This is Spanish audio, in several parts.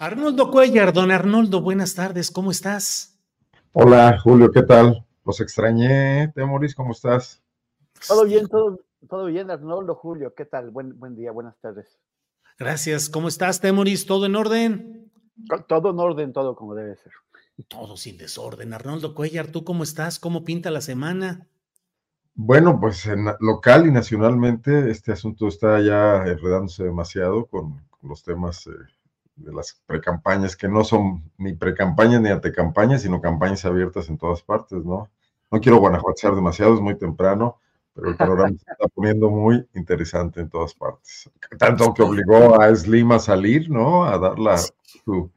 Arnoldo Cuellar, don Arnoldo, buenas tardes, ¿cómo estás? Hola, Julio, ¿qué tal? Los extrañé, Temoris, ¿cómo estás? Todo bien, todo, todo bien, Arnoldo, Julio, ¿qué tal? Buen, buen día, buenas tardes. Gracias, ¿cómo estás, Temoris? ¿Todo en orden? Todo en orden, todo como debe ser. Todo sin desorden. Arnoldo Cuellar, ¿tú cómo estás? ¿Cómo pinta la semana? Bueno, pues en local y nacionalmente este asunto está ya enredándose demasiado con, los temas eh, de las precampañas, que no son ni precampañas ni antecampañas, sino campañas abiertas en todas partes, ¿no? No quiero guanajuatear demasiado, es muy temprano, pero el panorama se está poniendo muy interesante en todas partes. Tanto que obligó a Slim a salir, ¿no? A dar la, su,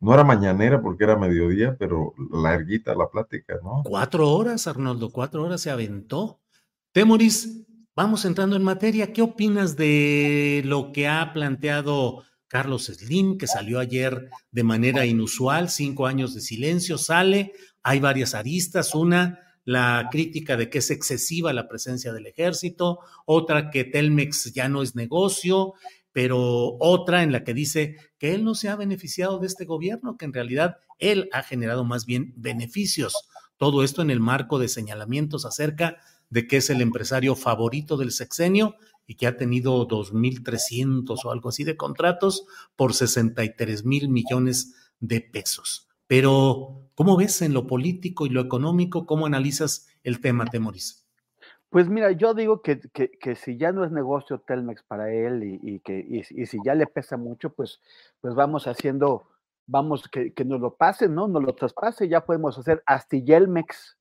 no era mañanera porque era mediodía, pero larguita la plática, ¿no? Cuatro horas, Arnoldo, cuatro horas se aventó. Temoris, vamos entrando en materia. ¿Qué opinas de lo que ha planteado Carlos Slim, que salió ayer de manera inusual, cinco años de silencio, sale, hay varias aristas, una, la crítica de que es excesiva la presencia del ejército, otra que Telmex ya no es negocio, pero otra en la que dice que él no se ha beneficiado de este gobierno, que en realidad él ha generado más bien beneficios. Todo esto en el marco de señalamientos acerca de que es el empresario favorito del sexenio y que ha tenido 2.300 o algo así de contratos por 63 mil millones de pesos. Pero, ¿cómo ves en lo político y lo económico? ¿Cómo analizas el tema, Temoris? Pues mira, yo digo que, que, si ya no es negocio Telmex para él y, que y, si ya le pesa mucho, pues, pues vamos haciendo, vamos, que, que nos lo pase, ¿no? Nos lo traspase, ya podemos hacer Astilelmex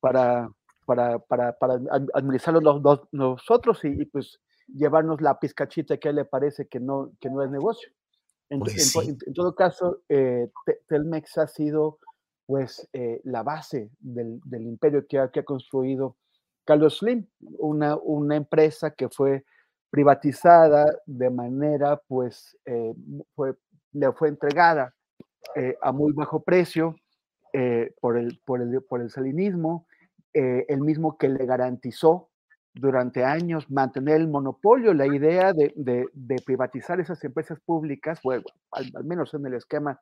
para, para, para, para administrarlo nosotros y, pues llevarnos la pizcachita que a él le parece que no, que no es negocio. En, pues todo caso, eh, Telmex ha sido pues eh, la base del, del imperio que ha, que ha, construido Carlos Slim, una, una empresa que fue privatizada de manera pues eh, fue, le fue entregada a muy bajo precio por, el, por, el, por el salinismo, eh, el mismo que le garantizó durante años mantener el monopolio, la idea de, privatizar esas empresas públicas, bueno, al, menos en el esquema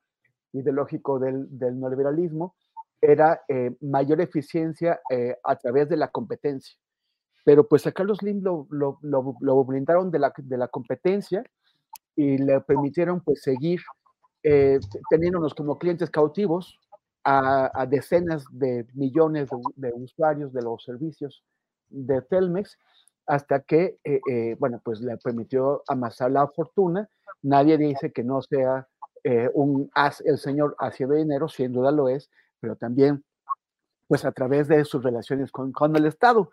ideológico del, neoliberalismo, era eh, mayor eficiencia eh, a través de la competencia. Pero pues a Carlos Slim lo, lo, blindaron de la, de la, competencia y le permitieron pues seguir teniéndonos como clientes cautivos, a, decenas de millones de, usuarios de los servicios de Telmex hasta que, eh, eh, bueno, pues le permitió amasar la fortuna. Nadie dice que no sea eh, un el señor haciendo dinero, sin duda lo es, pero también, pues a través de sus relaciones con, con el Estado.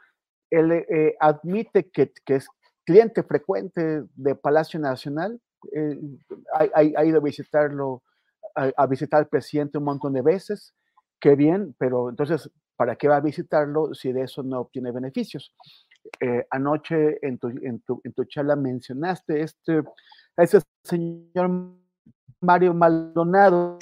Él admite que, que, es cliente frecuente de Palacio Nacional, ha, ha ido a visitarlo a, visitar al presidente un montón de veces, qué bien, pero entonces, ¿para qué va a visitarlo si de eso no obtiene beneficios? Eh, anoche en tu, en, tu, en tu, charla mencionaste este, a ese señor Mario Maldonado.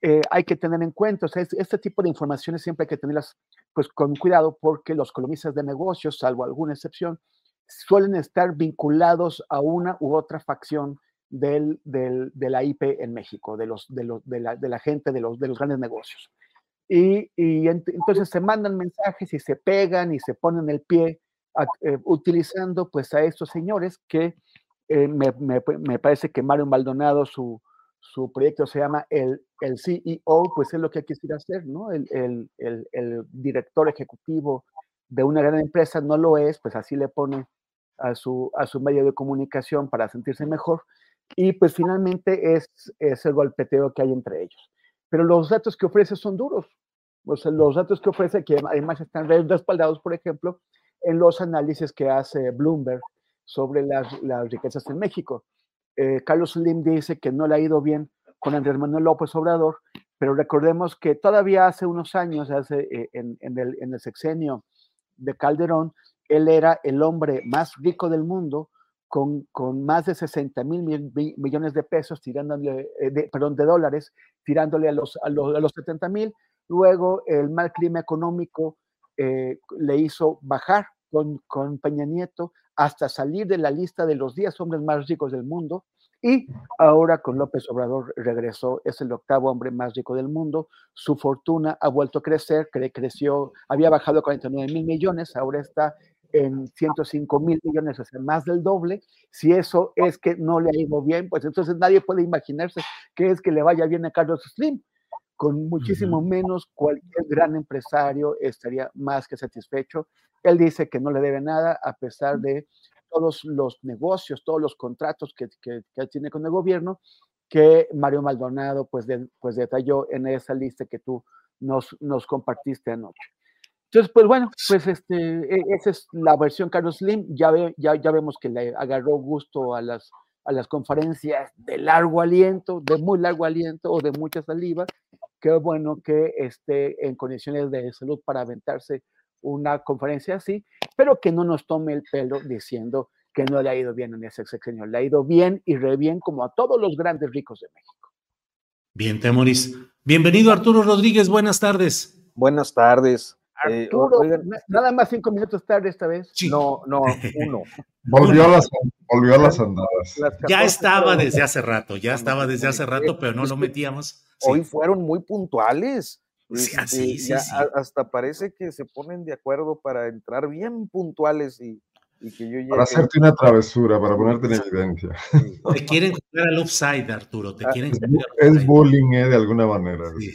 Eh, hay que tener en cuenta, o sea, este tipo de informaciones siempre hay que tenerlas pues con cuidado porque los columnistas de negocios, salvo alguna excepción, suelen estar vinculados a una u otra facción del, del, de la IP en México, de, los, de, los, de, la, de la gente de los, de los grandes negocios. Y, y entonces se mandan mensajes y se pegan y se ponen el pie eh, utilizando pues a estos señores que eh, me, me, me, parece que Mario Maldonado, su, su proyecto se llama el, el CEO, pues es lo que quisiera hacer, ¿no? El, el, el, director ejecutivo de una gran empresa no lo es, pues así le pone a su, a su medio de comunicación para sentirse mejor. Y pues finalmente es, es el golpeteo que hay entre ellos. Pero los datos que ofrece son duros. Los datos que ofrece, que además están respaldados, por ejemplo, en los análisis que hace Bloomberg sobre las, las riquezas en México. Eh, Carlos Slim dice que no le ha ido bien con Andrés Manuel López Obrador, pero recordemos que todavía hace unos años, hace, eh, en, el, en, el, sexenio de Calderón, él era el hombre más rico del mundo, con, con más de 60 mil millones de pesos, tirándole, eh, perdón, de dólares, tirándole a los, a los, a los 70 mil. Luego el mal clima económico eh, le hizo bajar con, con Peña Nieto hasta salir de la lista de los 10 hombres más ricos del mundo. Y ahora con López Obrador regresó, es el octavo hombre más rico del mundo. Su fortuna ha vuelto a crecer, cre creció, había bajado a 49 mil millones, ahora está en 105 mil millones, o sea, más del doble. Si eso es que no le ha ido bien, pues entonces nadie puede imaginarse que es que le vaya bien a Carlos Slim. Con muchísimo menos, cualquier gran empresario estaría más que satisfecho. Él dice que no le debe nada a pesar de todos los negocios, todos los contratos que, que, que tiene con el gobierno, que Mario Maldonado pues, de, pues detalló en esa lista que tú nos, nos compartiste anoche. Entonces, pues bueno, pues este, e, esa es la versión Carlos Slim. Ya, ve, ya, ya vemos que le agarró gusto a las, a las conferencias de largo aliento, de muy largo aliento o de mucha saliva. Qué bueno que esté en condiciones de salud para aventarse una conferencia así, pero que no nos tome el pelo diciendo que no le ha ido bien en ese sexenio. Le ha ido bien y re bien como a todos los grandes ricos de México. Bien, Temoris. Bienvenido, Arturo Rodríguez. Buenas tardes. Buenas tardes. Arturo, eh, oigan, nada más cinco minutos tarde esta vez. Sí. No, no, uno. volvió, a las, volvió a las andadas. Las ya estaba desde hace rato, ya estaba desde hace rato, pero no lo metíamos. Sí. Hoy fueron muy puntuales. Sí, así, sí, ya sí. Hasta parece que se ponen de acuerdo para entrar bien puntuales y, y que yo llegue. Para hacerte una travesura, para ponerte en evidencia. Te quieren jugar al offside, Arturo. Te Ah, quieren Es, jugar al es bullying, ¿eh? De alguna manera. Sí.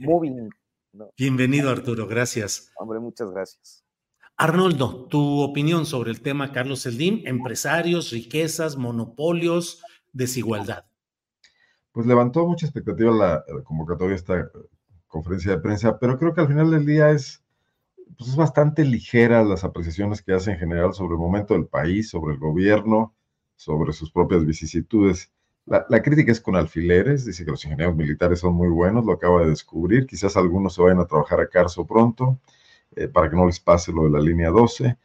Moving. No, Bienvenido, Arturo. Gracias. hombre, muchas gracias. Arnoldo, tu opinión sobre el tema Carlos Slim, empresarios, riquezas, monopolios, desigualdad. Pues levantó mucha expectativa la, la convocatoria de esta eh, conferencia de prensa, pero creo que al final del día es, pues es bastante ligera las apreciaciones que hace en general sobre el momento del país, sobre el gobierno, sobre sus propias vicisitudes. La, la, crítica es con alfileres, dice que los ingenieros militares son muy buenos, lo acaba de descubrir, quizás algunos se vayan a trabajar a Carso pronto, eh, para que no les pase lo de la línea 12,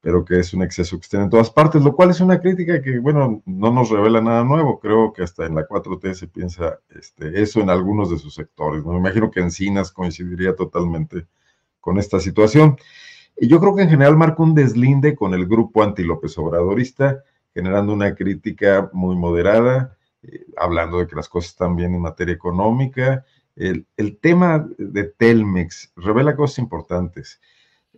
pero que es un exceso que estén en todas partes, lo cual es una crítica que, bueno, no nos revela nada nuevo, creo que hasta en la 4T se piensa este, eso en algunos de sus sectores, ¿no? me imagino que Encinas coincidiría totalmente con esta situación. Y yo creo que en general marca un deslinde con el grupo anti-López Obradorista, generando una crítica muy moderada, eh, hablando de que las cosas están bien en materia económica. El, el tema de Telmex revela cosas importantes.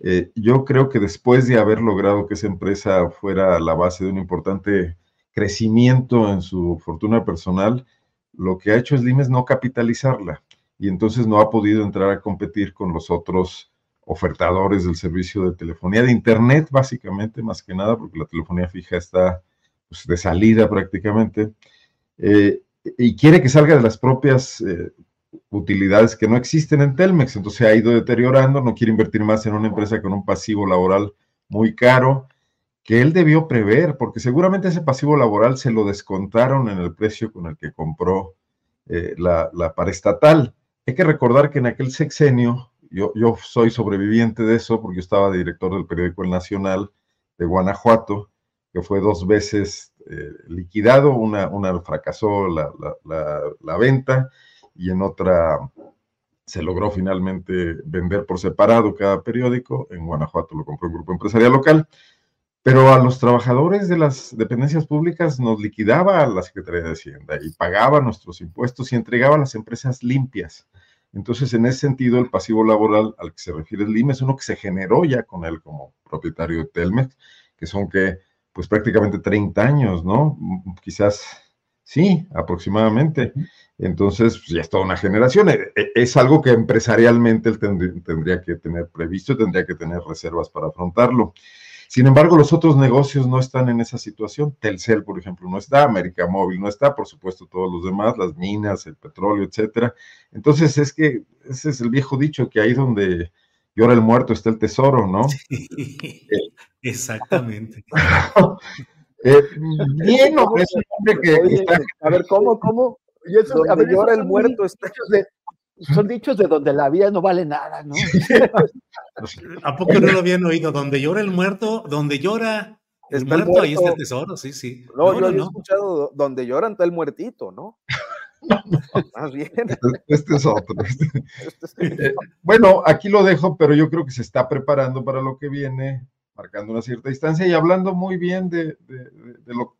Eh, yo creo que después de haber logrado que esa empresa fuera la base de un importante crecimiento en su fortuna personal, lo que ha hecho Slim es no capitalizarla y entonces no ha podido entrar a competir con los otros ofertadores del servicio de telefonía, de Internet básicamente, más que nada, porque la telefonía fija está pues, de salida prácticamente eh, y quiere que salga de las propias eh, utilidades que no existen en Telmex, entonces ha ido deteriorando, no quiere invertir más en una empresa con un pasivo laboral muy caro, que él debió prever, porque seguramente ese pasivo laboral se lo descontaron en el precio con el que compró eh, la, la paraestatal. Hay que recordar que en aquel sexenio, yo, yo soy sobreviviente de eso, porque yo estaba director del periódico El Nacional de Guanajuato, que fue dos veces eh, liquidado, una, una fracasó la, la, la, venta y en otra se logró finalmente vender por separado cada periódico, en Guanajuato lo compró un grupo empresarial local, pero a los trabajadores de las dependencias públicas nos liquidaba la Secretaría de Hacienda y pagaba nuestros impuestos y entregaba a las empresas limpias. Entonces, en ese sentido, el pasivo laboral al que se refiere el IME es uno que se generó ya con él como propietario de Telmex, que son que, pues prácticamente 30 años, ¿no? Quizás, sí, aproximadamente. Entonces, pues, ya es toda una generación. E, e, es algo que empresarialmente él tendría que tener previsto, tendría que tener reservas para afrontarlo. Sin embargo, los otros negocios no están en esa situación. Telcel, por ejemplo, no está, América Móvil no está, por supuesto, todos los demás, las minas, el petróleo, etcétera. Entonces, es que ese es el viejo dicho que ahí donde llora el muerto está el tesoro, ¿no? Sí, exactamente. eh, bien, es un hombre que está... A ver, ¿cómo, cómo? Y eso, donde llora el muerto está son dichos de donde la vida no vale nada, ¿no? ¿A poco no lo habían oído? Donde llora el muerto, donde llora el, muerto, ahí está el tesoro, sí, sí. No, yo he escuchado donde lloran está el muertito, ¿no? Más bien. Este, este es otro. Este eh, bueno, aquí lo dejo, pero yo creo que se está preparando para lo que viene, marcando una cierta distancia y hablando muy bien de, de,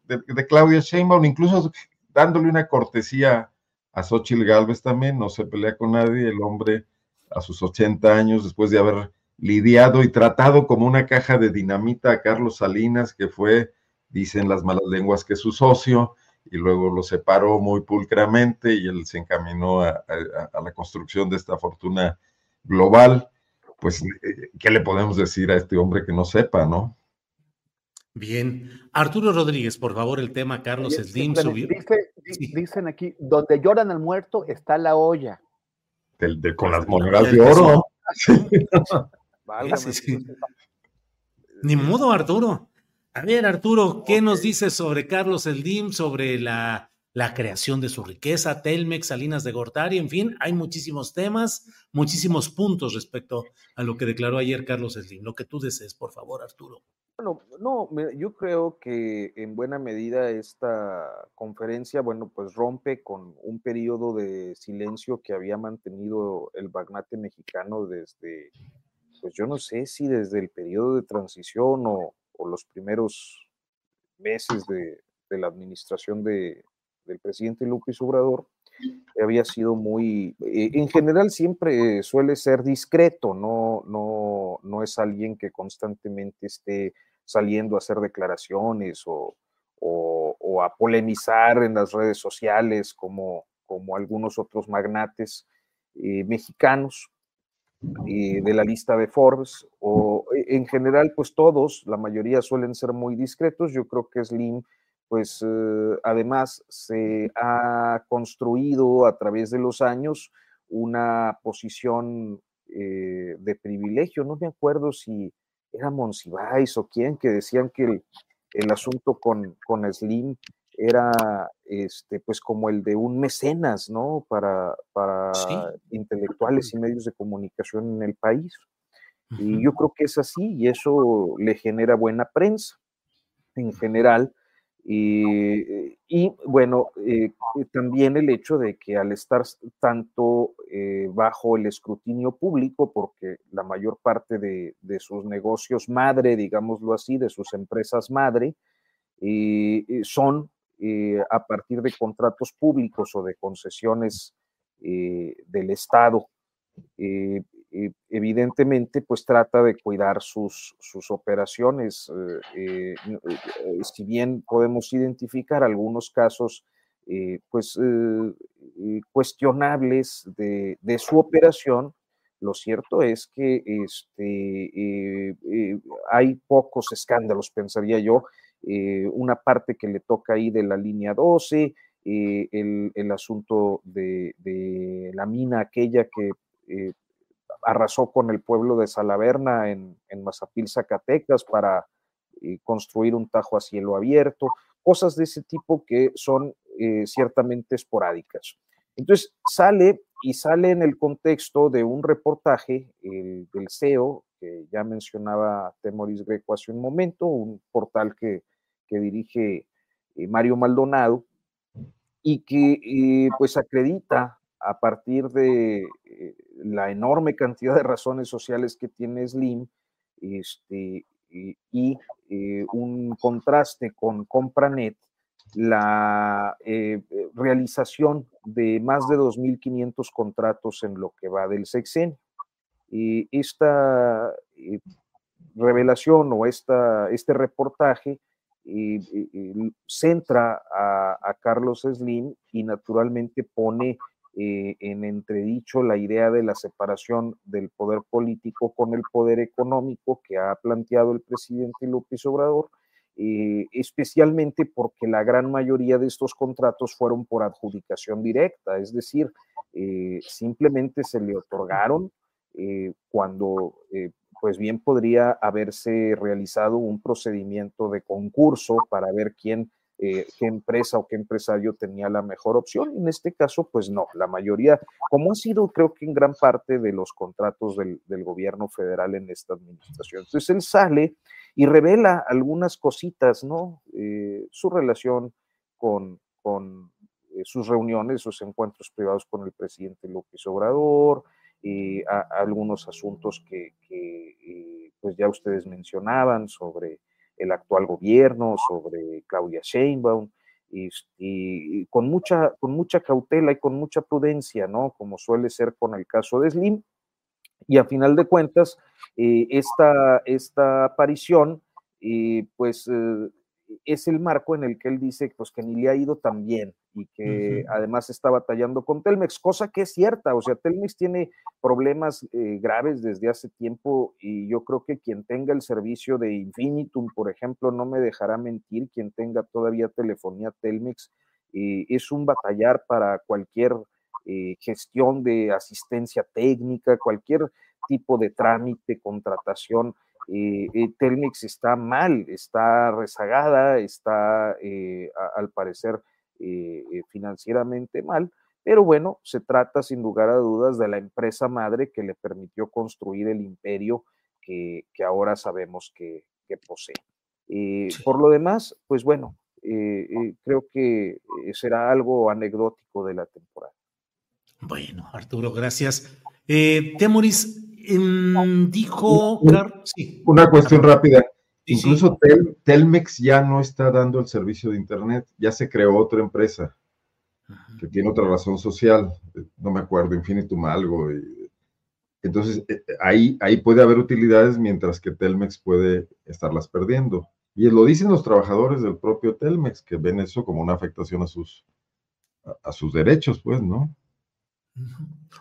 de, de Claudia Sheinbaum, incluso dándole una cortesía a Xochitl Galvez también, no se pelea con nadie, el hombre a sus 80 años, después de haber lidiado y tratado como una caja de dinamita a Carlos Salinas, que fue, dicen las malas lenguas, que su socio, y luego lo separó muy pulcramente y él se encaminó a, la construcción de esta fortuna global. Pues, eh, ¿qué le podemos decir a este hombre que no sepa, no? Bien. Arturo Rodríguez, por favor, el tema Carlos Slim subió. Dicen aquí, donde lloran al muerto está la olla. con las monedas de oro. Ni modo, Arturo. A ver, Arturo, ¿qué nos dices sobre Carlos Slim, sobre la, la creación de su riqueza, Telmex, Salinas de Gortari, en fin, hay muchísimos temas, muchísimos puntos respecto a lo que declaró ayer Carlos Slim. Lo que tú desees, por favor, Arturo. Bueno, no, yo creo que en buena medida esta conferencia, bueno, pues rompe con un periodo de silencio que había mantenido el magnate mexicano desde, pues yo no sé si desde el periodo de transición o, los primeros meses de, la administración de, del presidente López Obrador, había sido muy, eh, en general siempre suele ser discreto, no, no, no es alguien que constantemente esté saliendo a hacer declaraciones o, a polemizar en las redes sociales como, como algunos otros magnates eh, mexicanos eh, de la lista de Forbes, o en general, pues todos, la mayoría suelen ser muy discretos. Yo creo que Slim, pues eh, además se ha construido a través de los años una posición de privilegio. No me acuerdo si era Monsiváis o quién, que decían que el, asunto con, con, Slim era este, pues como el de un mecenas, ¿no? Para, para intelectuales y medios de comunicación en el país. Y yo creo que es así y eso le genera buena prensa en general y, y bueno, eh, también el hecho de que al estar tanto eh, bajo el escrutinio público, porque la mayor parte de, de, sus negocios madre, digámoslo así, de sus empresas madre, eh, son a partir de contratos públicos o de concesiones del Estado evidentemente pues trata de cuidar sus, sus operaciones. Eh, eh, eh, si bien podemos identificar algunos casos pues cuestionables de, de, su operación, lo cierto es que este, hay pocos escándalos, pensaría yo. una parte que le toca ahí de la línea 12, el, el, asunto de, de, la mina aquella que arrasó con el pueblo de Salaverna en, Mazapil, Zacatecas, para eh, construir un tajo a cielo abierto, cosas de ese tipo que son eh, ciertamente esporádicas. Entonces sale y sale en el contexto de un reportaje el, del CEO, que ya mencionaba Temoris Greco hace un momento, un portal que, que dirige eh, Mario Maldonado, y que pues acredita a partir de eh, la enorme cantidad de razones sociales que tiene Slim, este, y un contraste con Compranet, la realización de más de 2.500 contratos en lo que va del sexenio. Y esta revelación o esta, este reportaje centra a, Carlos Slim y naturalmente pone eh, en entredicho la idea de la separación del poder político con el poder económico que ha planteado el presidente López Obrador, eh, especialmente porque la gran mayoría de estos contratos fueron por adjudicación directa, es decir, eh, simplemente se le otorgaron cuando pues bien podría haberse realizado un procedimiento de concurso para ver quién, eh, qué empresa o qué empresario tenía la mejor opción. En este caso, pues no, la mayoría, como ha sido creo que en gran parte de los contratos del, gobierno federal en esta administración. Entonces él sale y revela algunas cositas, ¿no? Eh, su relación con, con eh, sus reuniones, sus encuentros privados con el presidente López Obrador, y algunos asuntos que, eh, pues ya ustedes mencionaban sobre el actual gobierno, sobre Claudia Sheinbaum, y, con, mucha, con mucha cautela y con mucha prudencia, ¿no? Como suele ser con el caso de Slim. Y a final de cuentas, eh, esta, esta aparición, eh, pues es el marco en el que él dice pues, que ni le ha ido tan bien y que además está batallando con Telmex, cosa que es cierta, o sea, Telmex tiene problemas eh, graves desde hace tiempo y yo creo que quien tenga el servicio de Infinitum, por ejemplo, no me dejará mentir, quien tenga todavía telefonía Telmex, eh, es un batallar para cualquier eh, gestión de asistencia técnica, cualquier tipo de trámite, contratación eh, eh, Telmex está mal, está rezagada, está eh, al parecer financieramente mal, pero bueno, se trata sin lugar a dudas de la empresa madre que le permitió construir el imperio que, ahora sabemos que, posee. Por lo demás, pues bueno, creo que será algo anecdótico de la temporada. Bueno, Arturo, gracias. Temoris, dijo. Una cuestión rápida. Incluso Telmex ya no está dando el servicio de Internet, ya se creó otra empresa que tiene otra razón social, no me acuerdo, Infinitum algo. entonces, eh, eh, ahí, ahí puede haber utilidades mientras que Telmex puede estarlas perdiendo. Y lo dicen los trabajadores del propio Telmex, que ven eso como una afectación a sus, a sus derechos, pues, ¿no?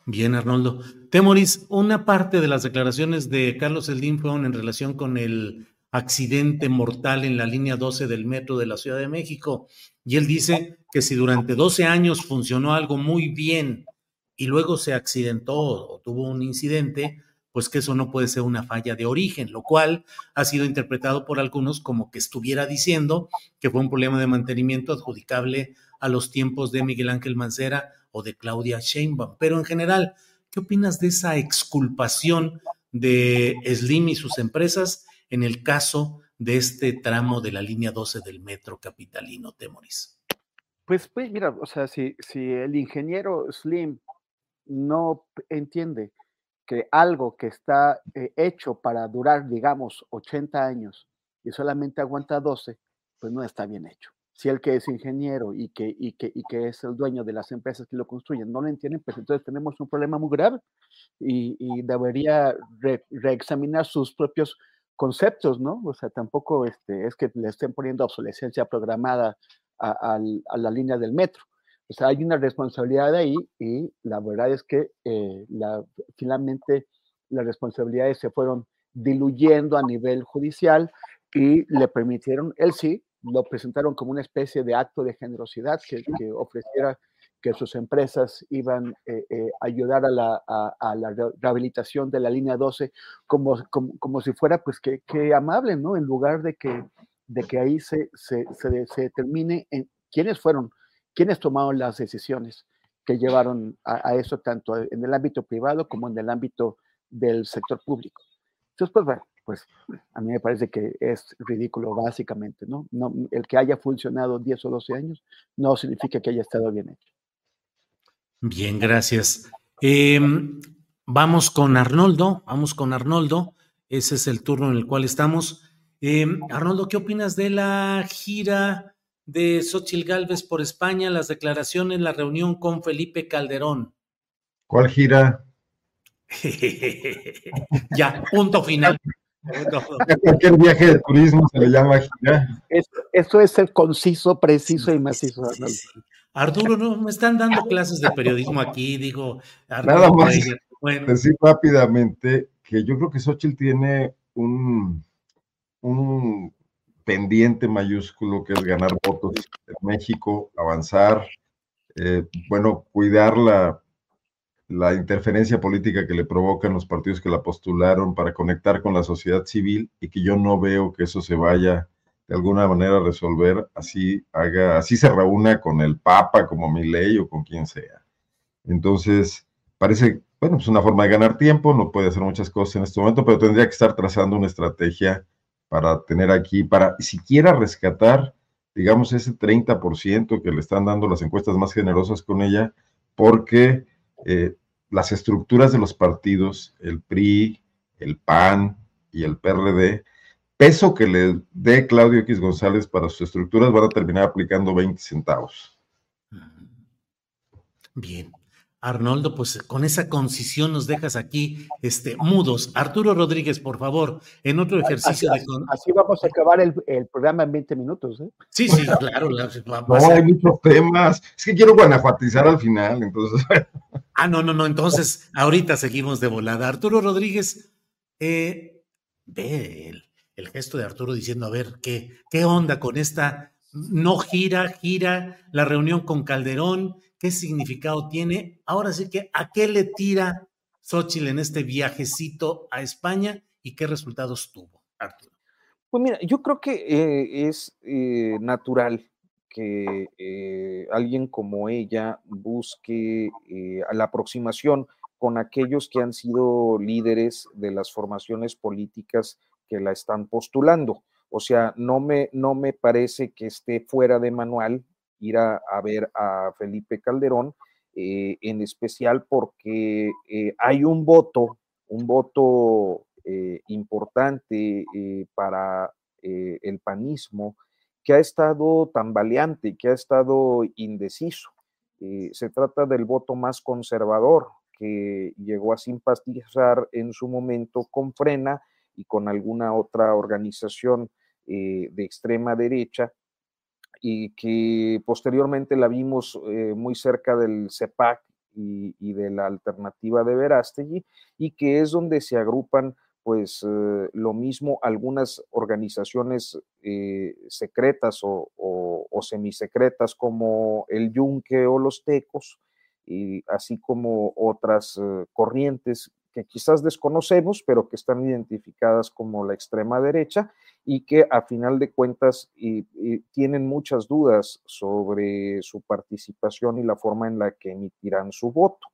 Bien, Arnoldo. Temoris, una parte de las declaraciones de Carlos Slim fueron en relación con el accidente mortal en la línea 12 del metro de la Ciudad de México. Y él dice que si durante 12 años funcionó algo muy bien y luego se accidentó o tuvo un incidente, pues que eso no puede ser una falla de origen, lo cual ha sido interpretado por algunos como que estuviera diciendo que fue un problema de mantenimiento adjudicable a los tiempos de Miguel Ángel Mancera o de Claudia Sheinbaum. Pero en general, ¿qué opinas de esa exculpación de Slim y sus empresas en el caso de este tramo de la línea 12 del metro capitalino, Temoris? Pues, pues mira, o sea, si, si el ingeniero Slim no entiende que algo que está eh, hecho para durar, digamos, 80 años y solamente aguanta 12, pues no está bien hecho si el que es ingeniero y que, y que, y que es el dueño de las empresas que lo construyen no lo entienden, pues entonces tenemos un problema muy grave y, y debería reexaminar sus propios conceptos, ¿no? O sea, tampoco este, es que le estén poniendo obsolescencia programada a, a, la línea del metro. O sea, hay una responsabilidad ahí y la verdad es que eh, la, finalmente las responsabilidades se fueron diluyendo a nivel judicial y le permitieron, él sí, lo presentaron como una especie de acto de generosidad que, ofreciera que sus empresas iban a eh, eh, ayudar a la, a, la, rehabilitación de la línea 12 como, como, si fuera pues que, amable, ¿no? En lugar de que, de que ahí se, se, se, determine en quiénes fueron, quiénes tomaron las decisiones que llevaron a, a, eso tanto en el ámbito privado como en el ámbito del sector público. Entonces, pues bueno, pues a mí me parece que es ridículo básicamente, ¿no? no el que haya funcionado 10 o 12 años no significa que haya estado bien hecho. Bien, gracias. Em, vamos con Arnoldo, vamos con Arnoldo. Ese es el turno en el cual estamos. Eh, Arnoldo, ¿qué opinas de la gira de Xochil Gálvez por España, las declaraciones, la reunión con Felipe Calderón? ¿Cuál gira? ya, punto final. A cualquier viaje de turismo se le llama gira. Eso, es ser conciso, preciso y macizo. Arturo, no me están dando clases de periodismo aquí, digo. Nada más decir rápidamente que yo creo que Xochitl tiene un, un pendiente mayúsculo que es ganar votos en México, avanzar, eh, bueno, cuidar la, la interferencia política que le provocan los partidos que la postularon para conectar con la sociedad civil y que yo no veo que eso se vaya de alguna manera resolver, así haga, así se reúna con el Papa, como mi ley o con quien sea. Entonces, parece, bueno, pues una forma de ganar tiempo, no puede hacer muchas cosas en este momento, pero tendría que estar trazando una estrategia para tener aquí, para siquiera rescatar, digamos, ese 30% que le están dando las encuestas más generosas con ella, porque eh, las estructuras de los partidos, el PRI, el PAN y el PRD, peso que le dé Claudio X González para sus estructuras van a terminar aplicando 20 centavos. Bien. Arnoldo, pues con esa concisión nos dejas aquí este, mudos. Arturo Rodríguez, por favor, en otro ejercicio así, de... Así vamos a acabar el, programa en 20 minutos. ¿eh? Sí, sí, claro. no, hay muchos temas. Es que quiero guanajuatizar al final, entonces... ah, no, no, no, entonces ahorita seguimos de volada. Arturo Rodríguez, eh, ve el, el, gesto de Arturo diciendo, a ver, ¿qué, ¿qué onda con esta... No gira, gira la reunión con Calderón qué significado tiene. Ahora sí que, ¿a qué le tira Xochitl en este viajecito a España y qué resultados tuvo, Arturo? Pues mira, yo creo que eh, es eh, natural que eh, alguien como ella busque la aproximación con aquellos que han sido líderes de las formaciones políticas que la están postulando. O sea, no me, no me parece que esté fuera de manual ir a, ver a Felipe Calderón, eh, en especial porque eh, hay un voto, un voto eh, importante para el panismo que ha estado tambaleante, que ha estado indeciso. se trata del voto más conservador que llegó a simpatizar en su momento con Frena y con alguna otra organización de extrema derecha y que posteriormente la vimos eh, muy cerca del CEPAC y, de la alternativa de Verástegui, y que es donde se agrupan pues eh, lo mismo algunas organizaciones eh, secretas o, o, semisecretas como el Yunque o los Tecos, y así como otras corrientes que quizás desconocemos, pero que están identificadas como la extrema derecha y que a final de cuentas tienen muchas dudas sobre su participación y la forma en la que emitirán su voto.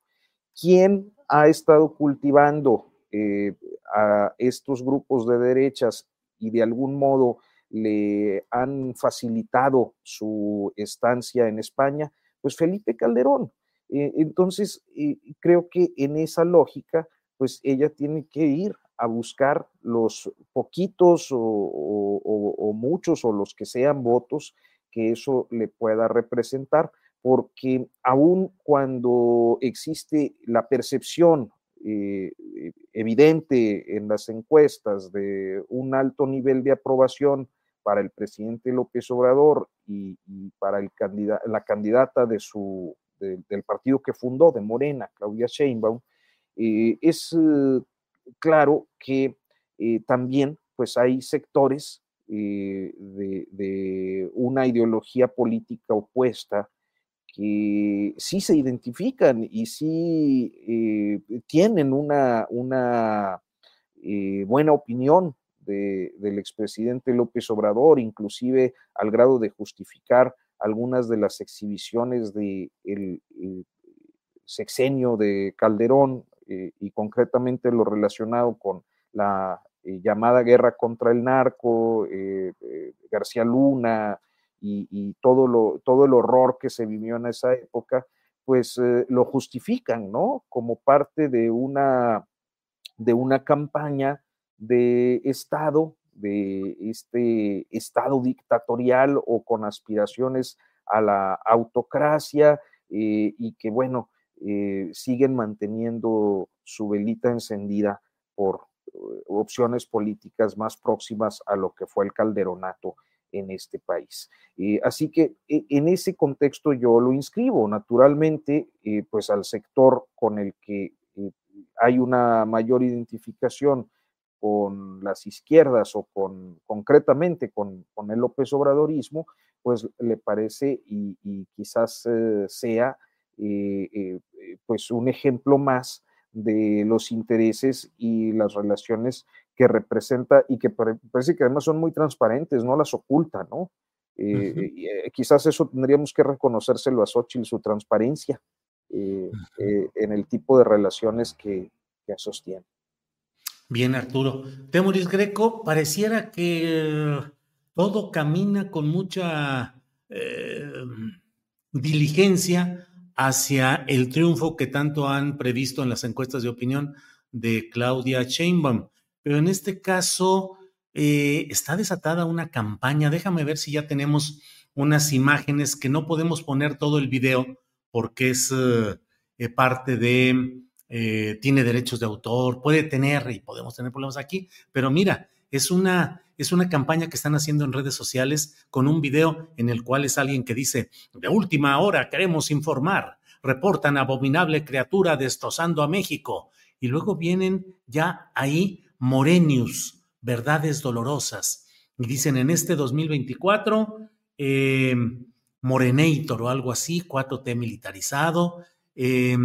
¿Quién ha estado cultivando eh, a estos grupos de derechas y de algún modo le han facilitado su estancia en España? Pues Felipe Calderón. Eh, entonces, eh, creo que en esa lógica, pues ella tiene que ir a buscar los poquitos o, muchos o los que sean votos que eso le pueda representar, porque aun cuando existe la percepción eh, evidente en las encuestas de un alto nivel de aprobación para el presidente López Obrador y, para el la candidata de su, del partido que fundó, de Morena, Claudia Sheinbaum, eh, es eh, claro que eh, también pues hay sectores de, una ideología política opuesta que sí se identifican y sí tienen una, una buena opinión del expresidente López Obrador, inclusive al grado de justificar algunas de las exhibiciones del de sexenio de Calderón eh, y concretamente lo relacionado con la eh, llamada guerra contra el narco, eh, García Luna y, todo, lo, todo el horror que se vivió en esa época, pues lo justifican, ¿no? Como parte de una, de una campaña de Estado de este Estado dictatorial o con aspiraciones a la autocracia y que, bueno, eh, siguen manteniendo su velita encendida por eh, opciones políticas más próximas a lo que fue el calderonato en este país. así que e, en ese contexto yo lo inscribo, naturalmente, pues al sector con el que hay una mayor identificación con las izquierdas o con concretamente con, con el López Obradorismo, pues le parece y, quizás eh, sea eh, eh, pues un ejemplo más de los intereses y las relaciones que representa y que parece que además son muy transparentes, no las oculta, ¿no? quizás eso tendríamos que reconocérselo a Xochitl, su transparencia en el tipo de relaciones que, que sostiene. Bien, Arturo. Temoris Greco, pareciera que todo camina con mucha eh, diligencia hacia el triunfo que tanto han previsto en las encuestas de opinión de Claudia Sheinbaum. Pero en este caso eh, está desatada una campaña. Déjame ver si ya tenemos unas imágenes que no podemos poner todo el video porque es eh, parte de eh, tiene derechos de autor, puede tener, y podemos tener problemas aquí, pero mira, es una, es una campaña que están haciendo en redes sociales con un video en el cual es alguien que dice, de última hora queremos informar, reportan abominable criatura destrozando a México, y luego vienen ya ahí Morenius, verdades dolorosas, y dicen en este 2024, eh, Morenator o algo así, 4T militarizado, eh,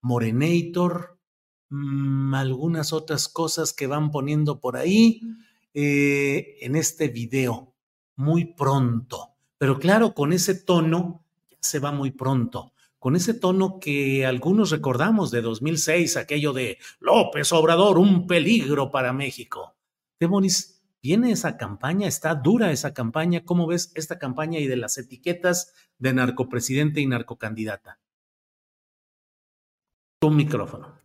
Morenator, mm, algunas otras cosas que van poniendo por ahí eh, en este video, muy pronto. Pero claro, con ese tono, ya se va muy pronto, con ese tono que algunos recordamos de 2006, aquello de López Obrador, un peligro para México. Demonis, viene esa campaña, está dura esa campaña. ¿Cómo ves esta campaña y de las etiquetas de narcopresidente y narcocandidata? tu micrófono.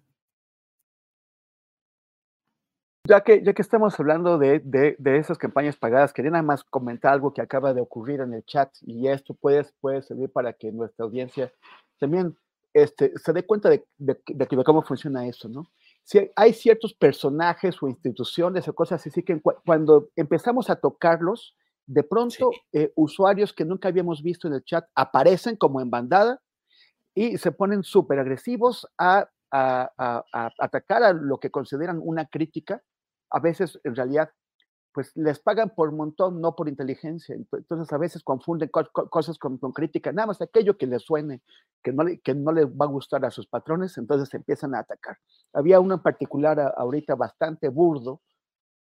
Ya que, ya que estamos hablando de, de, esas campañas pagadas, quería nada más comentar algo que acaba de ocurrir en el chat y esto puede, puede servir para que nuestra audiencia también este, se dé cuenta de, de, de, cómo funciona eso, ¿no? Si hay ciertos personajes o instituciones o cosas así que cuando empezamos a tocarlos, de pronto eh, usuarios que nunca habíamos visto en el chat aparecen como en bandada y se ponen súper agresivos a, atacar a lo que consideran una crítica. A veces, en realidad, pues les pagan por montón, no por inteligencia. Entonces, a veces confunden cosas con, crítica, nada más aquello que les suene, que no, le, que no les va a gustar a sus patrones, entonces empiezan a atacar. Había uno en particular ahorita bastante burdo,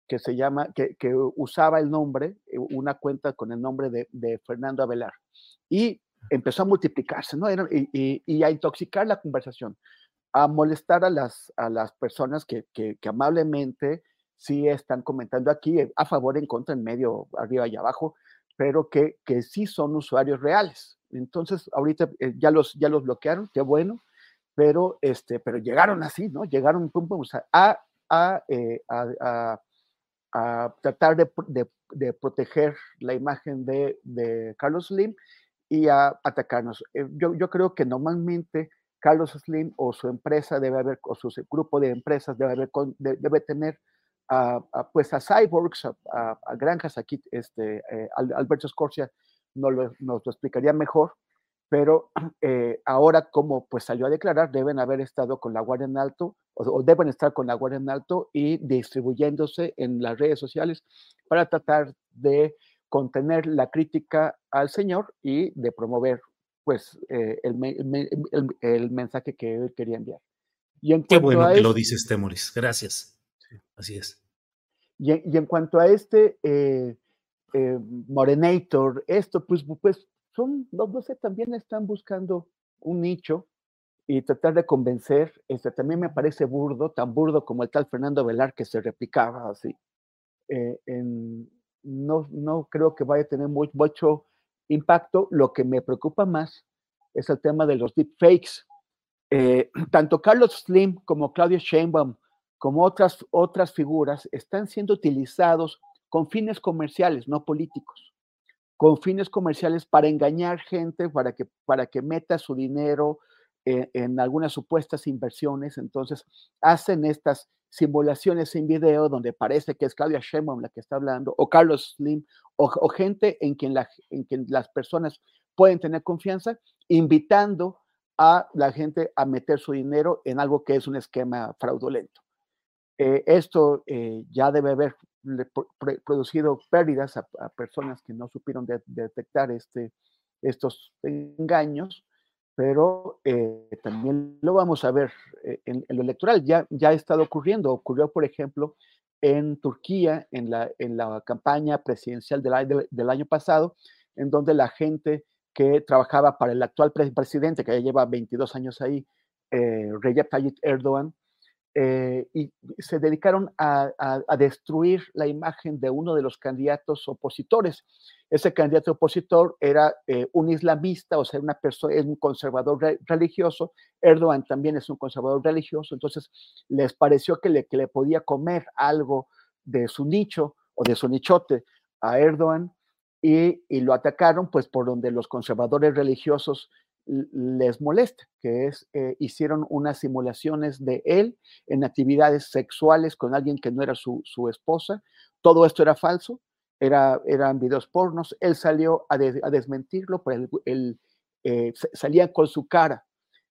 que se llama, que, que, usaba el nombre, eh, una cuenta con el nombre de, de Fernando Avelar. Y empezó a multiplicarse, ¿no? y, a intoxicar la conversación, a molestar a las, a las personas que, que, amablemente sí están comentando aquí eh, a favor, en contra, en medio, arriba y abajo, pero que, que sí son usuarios reales. Entonces, ahorita eh, ya, los, ya los bloquearon, qué bueno, pero, este, pero llegaron así, ¿no? Llegaron a, a, eh, a, a, tratar de, de, de, proteger la imagen de, de Carlos Slim y a atacarnos. Yo, yo creo que normalmente Carlos Slim o su empresa debe haber, o su grupo de empresas debe, haber, debe tener a, pues a cyborgs, a, granjas aquí, este, eh, Alberto Scorsia nos lo, nos lo explicaría mejor, pero eh, ahora como pues salió a declarar, deben haber estado con la Guardia en Alto, o, o, deben estar con la Guardia en Alto y distribuyéndose en las redes sociales para tratar de contener la crítica al Señor y de promover pues eh, el, mensaje que él quería enviar. Y en Qué bueno que lo dices, Temoris. Gracias. Así es. Y, en cuanto a este eh, eh, Morenator, esto, pues, pues son, no, sé, también están buscando un nicho y tratar de convencer, este, también me parece burdo, tan burdo como el tal Fernando Velar que se replicaba así en, no, no creo que vaya a tener mucho impacto. Lo que me preocupa más es el tema de los deepfakes. Eh, tanto Carlos Slim como Claudia Sheinbaum, como otras, otras figuras, están siendo utilizados con fines comerciales, no políticos, con fines comerciales para engañar gente, para que, para que meta su dinero en, algunas supuestas inversiones. Entonces, hacen estas simulaciones en video donde parece que es Claudia Sheinbaum la que está hablando, o Carlos Slim, o, o gente en quien, la, en quien las personas pueden tener confianza, invitando a la gente a meter su dinero en algo que es un esquema fraudulento. Eh, esto eh, ya debe haber producido pérdidas a, a, personas que no supieron de, de detectar este, estos engaños, pero eh, también lo vamos a ver eh, en, en, lo electoral. Ya, ya ha estado ocurriendo. Ocurrió, por ejemplo, en Turquía, en la, en la campaña presidencial del, del, del año pasado, en donde la gente que trabajaba para el actual presidente, que ya lleva 22 años ahí, eh, Recep Tayyip Erdogan, eh, y se dedicaron a, destruir la imagen de uno de los candidatos opositores. Ese candidato opositor era eh, un islamista, o sea, una persona, es un conservador re religioso. Erdogan también es un conservador religioso, entonces les pareció que le, que le podía comer algo de su nicho o de su nichote a Erdogan y, lo atacaron pues por donde los conservadores religiosos les molesta, que es, eh, hicieron unas simulaciones de él en actividades sexuales con alguien que no era su, su esposa. Todo esto era falso, era, eran videos pornos. Él salió a, a desmentirlo, pero él, él salía con su cara.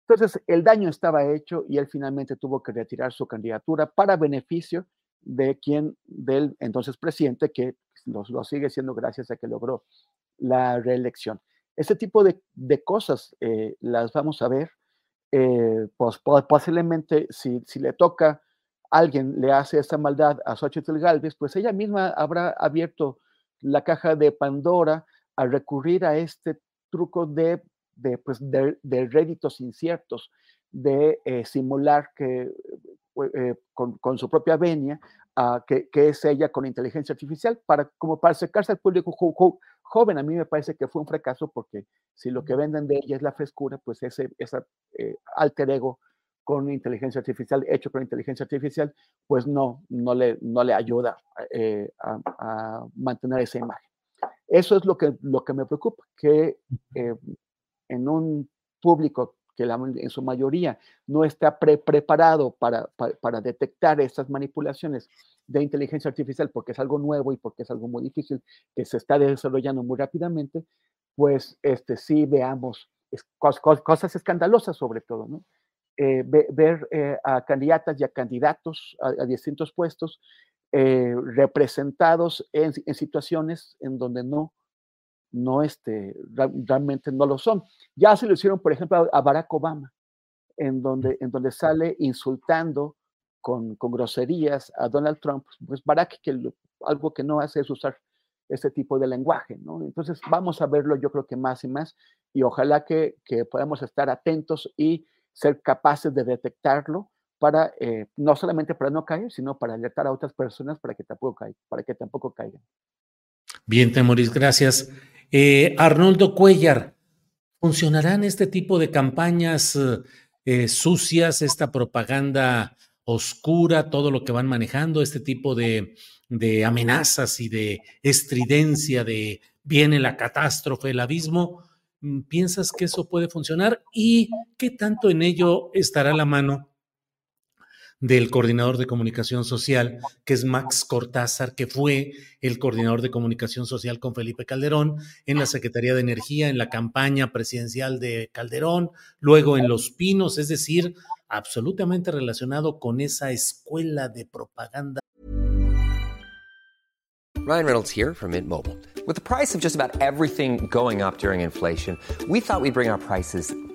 Entonces, el daño estaba hecho y él finalmente tuvo que retirar su candidatura para beneficio de quien, del entonces presidente, que lo, lo sigue siendo gracias a que logró la reelección. Ese tipo de, de cosas eh, las vamos a ver. Eh, pues, posiblemente si, si, le toca alguien le hace esa maldad a Xochitl Galvez, pues ella misma habrá abierto la caja de Pandora a recurrir a este truco de, de, pues, de, de réditos inciertos, de eh, simular que eh, con, con, su propia venia, que, que, es ella con inteligencia artificial, para, como para acercarse al público joven. A mí me parece que fue un fracaso porque si lo que venden de ella es la frescura, pues ese, ese eh, alter ego con inteligencia artificial, hecho con inteligencia artificial, pues no, no, le, no le ayuda eh, a, a, mantener esa imagen. Eso es lo que, lo que me preocupa, que eh, en un público que en su mayoría no está pre preparado para, para, detectar estas manipulaciones de inteligencia artificial porque es algo nuevo y porque es algo muy difícil que se está desarrollando muy rápidamente, pues este, sí veamos cosas escandalosas sobre todo, ¿no? Eh, ve, ver eh, a candidatas y a candidatos a, distintos puestos eh, representados en, en, situaciones en donde no, no este, realmente no lo son. Ya se lo hicieron, por ejemplo, a Barack Obama, en donde, en donde sale insultando con, con groserías a Donald Trump. Pues Barack, que lo, algo que no hace es usar este tipo de lenguaje, ¿no? Entonces vamos a verlo yo creo que más y más y ojalá que, que podamos estar atentos y ser capaces de detectarlo para, eh, no solamente para no caer, sino para alertar a otras personas para que tampoco caigan, para que tampoco caigan. Bien, Temoris, gracias. Eh, Arnoldo Cuellar, ¿funcionarán este tipo de campañas eh, sucias, esta propaganda oscura, todo lo que van manejando, este tipo de, de amenazas y de estridencia de viene la catástrofe, el abismo? Mm, ¿Piensas que eso puede funcionar? ¿Y qué tanto en ello estará la mano del coordinador de comunicación social, que es Max Cortázar, que fue el coordinador de comunicación social con Felipe Calderón en la Secretaría de Energía, en la campaña presidencial de Calderón, luego en Los Pinos, es decir, absolutamente relacionado con esa escuela de propaganda. Ryan Reynolds here from Mint Mobile. With the price of just about everything going up during inflation, we thought we'd bring our prices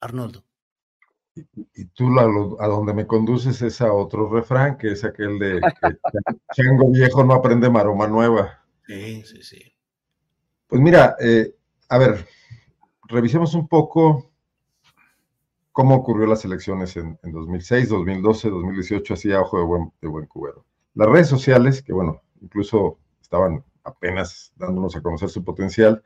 Arnoldo. Y, tú a donde me conduces es a otro refrán, que es aquel de que chango viejo no aprende maroma nueva. Sí, sí, sí. Pues mira, eh, a ver, revisemos un poco cómo ocurrió las elecciones en, 2006, 2012, 2018, así a ojo de buen, de buen cubero. Las redes sociales, que bueno, incluso estaban apenas dándonos a conocer su potencial,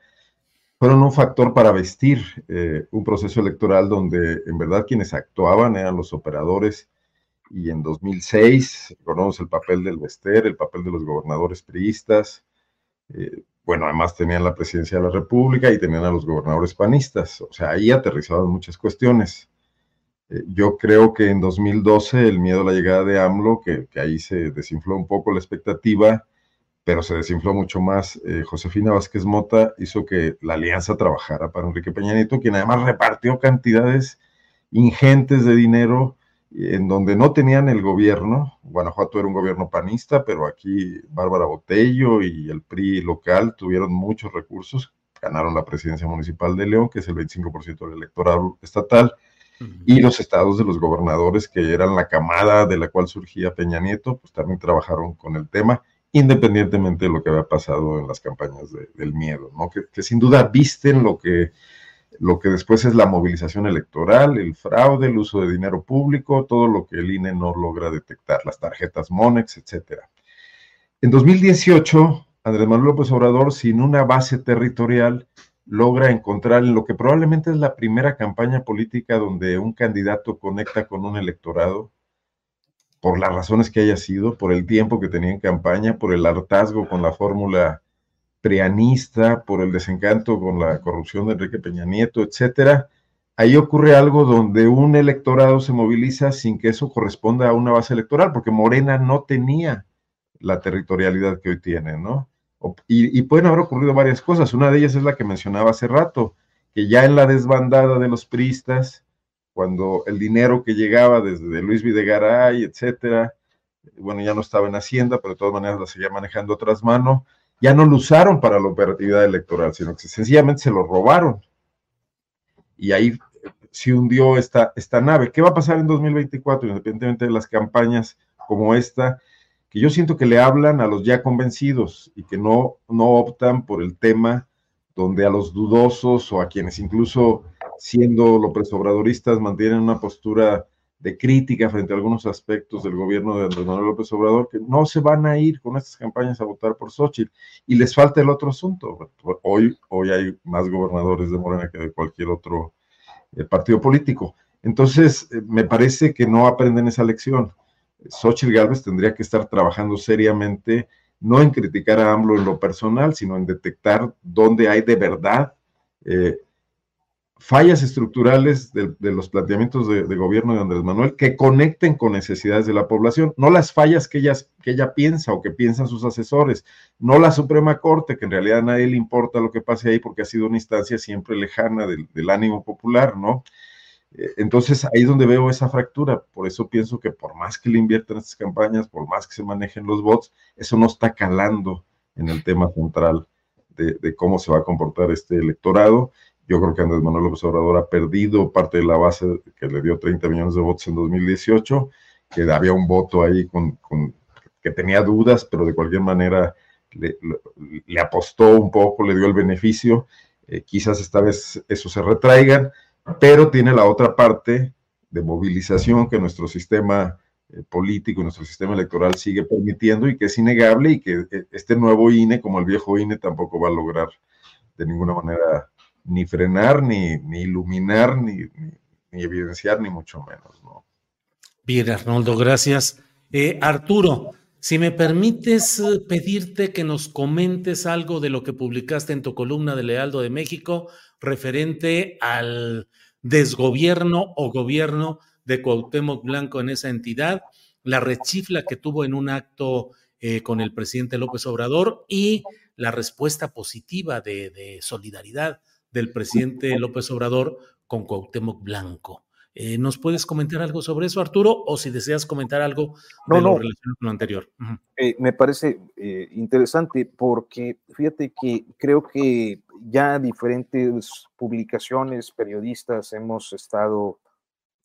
fueron un factor para vestir eh, un proceso electoral donde en verdad quienes actuaban eran los operadores y en 2006 recordamos el papel del Vester, el papel de los gobernadores priistas, eh, bueno, además tenían la presidencia de la República y tenían a los gobernadores panistas, o sea, ahí aterrizaban muchas cuestiones. Eh, yo creo que en 2012 el miedo a la llegada de AMLO, que, ahí se desinfló un poco la expectativa, pero se desinfló mucho más. Eh, Josefina Vázquez Mota hizo que la alianza trabajara para Enrique Peña Nieto, quien además repartió cantidades ingentes de dinero en donde no tenían el gobierno. Guanajuato era un gobierno panista, pero aquí Bárbara Botello y el PRI local tuvieron muchos recursos, ganaron la presidencia municipal de León, que es el 25% del electorado estatal y los estados de los gobernadores, que eran la camada de la cual surgía Peña Nieto, pues también trabajaron con el tema, independientemente de lo que había pasado en las campañas del miedo, ¿no? Que, sin duda visten lo que, lo que después es la movilización electoral, el fraude, el uso de dinero público, todo lo que el INE no logra detectar, las tarjetas Monex, etcétera. En 2018, Andrés Manuel López Obrador, sin una base territorial, logra encontrar en lo que probablemente es la primera campaña política donde un candidato conecta con un electorado, por las razones que haya sido, por el tiempo que tenía en campaña, por el hartazgo con la fórmula preanista, por el desencanto con la corrupción de Enrique Peña Nieto, etcétera. Ahí ocurre algo donde un electorado se moviliza sin que eso corresponda a una base electoral, porque Morena no tenía la territorialidad que hoy tiene, ¿no? Y, pueden haber ocurrido varias cosas. Una de ellas es la que mencionaba hace rato, que ya en la desbandada de los priistas, cuando el dinero que llegaba desde Luis Videgaray, etcétera, bueno, ya no estaba en Hacienda, pero de todas maneras la seguía manejando otras manos, ya no lo usaron para la operatividad electoral, sino que sencillamente se lo robaron. Y ahí se hundió esta, esta nave. ¿Qué va a pasar en 2024, independientemente de las campañas como esta? que yo siento que le hablan a los ya convencidos y que no, no optan por el tema donde a los dudosos o a quienes incluso siendo López Obradoristas mantienen una postura de crítica frente a algunos aspectos del gobierno de Andrés Manuel López Obrador, que no se van a ir con estas campañas a votar por Xochitl. Y les falta el otro asunto. Hoy, hoy hay más gobernadores de Morena que de cualquier otro eh, partido político. Entonces, eh, me parece que no aprenden esa lección. Xochitl Gálvez tendría que estar trabajando seriamente, no en criticar a AMLO en lo personal, sino en detectar dónde hay de verdad eh, fallas estructurales de, los planteamientos de, gobierno de Andrés Manuel que conecten con necesidades de la población, no las fallas que ella, que ella piensa o que piensan sus asesores, no la Suprema Corte, que en realidad a nadie le importa lo que pase ahí porque ha sido una instancia siempre lejana del, ánimo popular, ¿no? Eh, entonces ahí es donde veo esa fractura. Por eso pienso que por más que le inviertan estas campañas, por más que se manejen los bots, eso no está calando en el tema central de, cómo se va a comportar este electorado. Yo creo que Andrés Manuel López Obrador ha perdido parte de la base que le dio 30 millones de votos en 2018, que había un voto ahí con, que tenía dudas, pero de cualquier manera le, apostó un poco, le dio el beneficio. Eh, quizás esta vez eso se retraigan pero tiene la otra parte de movilización que nuestro sistema eh, político, nuestro sistema electoral sigue permitiendo y que es innegable y que eh, este nuevo INE, como el viejo INE, tampoco va a lograr de ninguna manera ni frenar, ni, iluminar, ni, evidenciar, ni mucho menos. ¿no? Bien, Arnoldo, gracias. Eh, Arturo, si me permites pedirte que nos comentes algo de lo que publicaste en tu columna de Lealdo de México referente al desgobierno o gobierno de Cuauhtémoc Blanco en esa entidad, la rechifla que tuvo en un acto eh, con el presidente López Obrador y la respuesta positiva de, solidaridad del presidente López Obrador con Cuauhtémoc Blanco. Eh, ¿Nos puedes comentar algo sobre eso, Arturo? O si deseas comentar algo de lo relacionado con lo anterior. Eh, me parece interesante porque fíjate que creo que ya diferentes publicaciones, periodistas hemos estado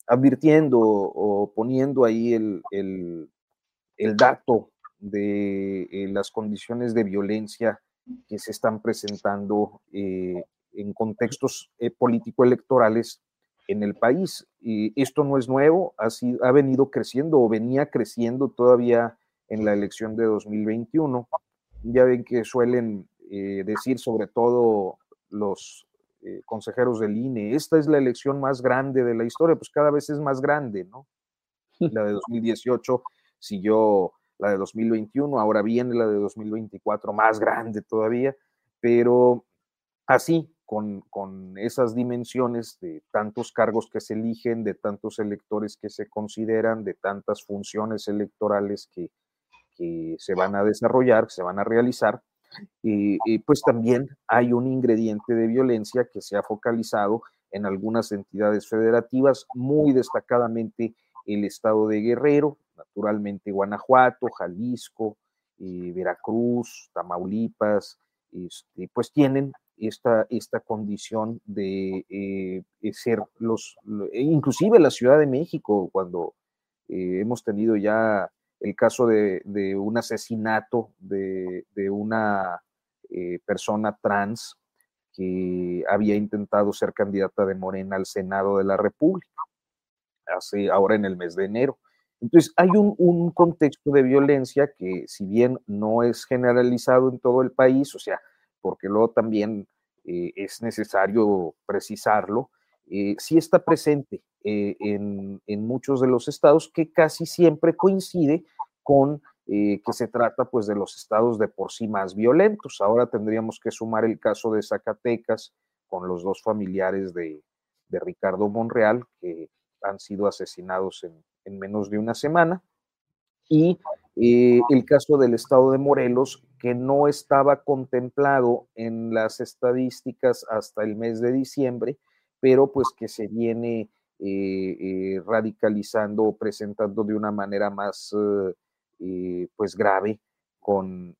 advirtiendo o poniendo ahí el, el, el dato de eh, las condiciones de violencia que se están presentando eh, en contextos eh, político-electorales en el país. Y esto no es nuevo, ha, ha venido creciendo o venía creciendo todavía en la elección de 2021. Ya ven que suelen decir sobre todo los consejeros del INE, esta es la elección más grande de la historia, pues cada vez es más grande, ¿no? La de 2018 siguió la de 2021, ahora viene la de 2024, más grande todavía, pero así, con, con, esas dimensiones de tantos cargos que se eligen, de tantos electores que se consideran, de tantas funciones electorales que, que se van a desarrollar, que se van a realizar, y, pues también hay un ingrediente de violencia que se ha focalizado en algunas entidades federativas, muy destacadamente el estado de Guerrero, naturalmente Guanajuato, Jalisco, eh, Veracruz, Tamaulipas, este, pues tienen esta, esta condición de eh, ser los, e inclusive la Ciudad de México, cuando eh, hemos tenido ya el caso de, un asesinato de, una persona trans que había intentado ser candidata de Morena al Senado de la República, hace ahora en el mes de enero. Entonces, hay un, contexto de violencia que, si bien no es generalizado en todo el país, o sea, porque luego también eh, es necesario precisarlo, eh, sí está presente eh, en, muchos de los estados que casi siempre coincide con que se trata pues de los estados de por sí más violentos. Ahora tendríamos que sumar el caso de Zacatecas con los dos familiares de, de Ricardo Monreal que han sido asesinados en, en menos de una semana. Y eh, el caso del estado de Morelos, que no estaba contemplado en las estadísticas hasta el mes de diciembre, pero pues que se viene eh, eh, radicalizando o presentando de una manera más pues grave con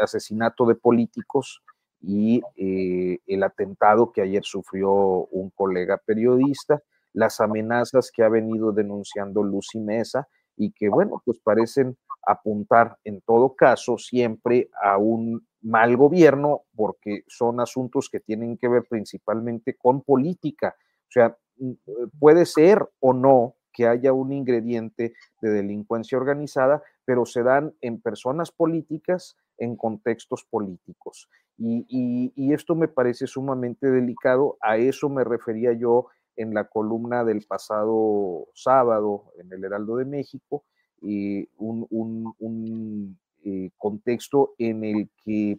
asesinato de políticos y el atentado que ayer sufrió un colega periodista las amenazas que ha venido denunciando Lucy Mesa y que, bueno, pues parecen apuntar en todo caso siempre a un mal gobierno porque son asuntos que tienen que ver principalmente con política. O sea, mm, eh, puede ser o no que haya un ingrediente de delincuencia organizada, pero se dan en personas políticas, en contextos políticos. Y, y esto me parece sumamente delicado, a eso me refería yo en la columna del pasado sábado en el Heraldo de México, y un, eh, contexto en el que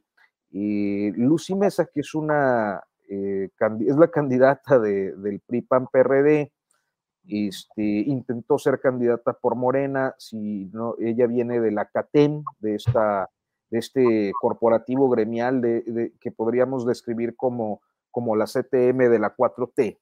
eh, Lucy Mesa, que es una eh, es la candidata del PRI-PAN-PRD, este, intentó ser candidata por Morena, si no, ella viene de la CATEM, de, esta, de este corporativo gremial de, que podríamos describir como, como la CTM de la 4T,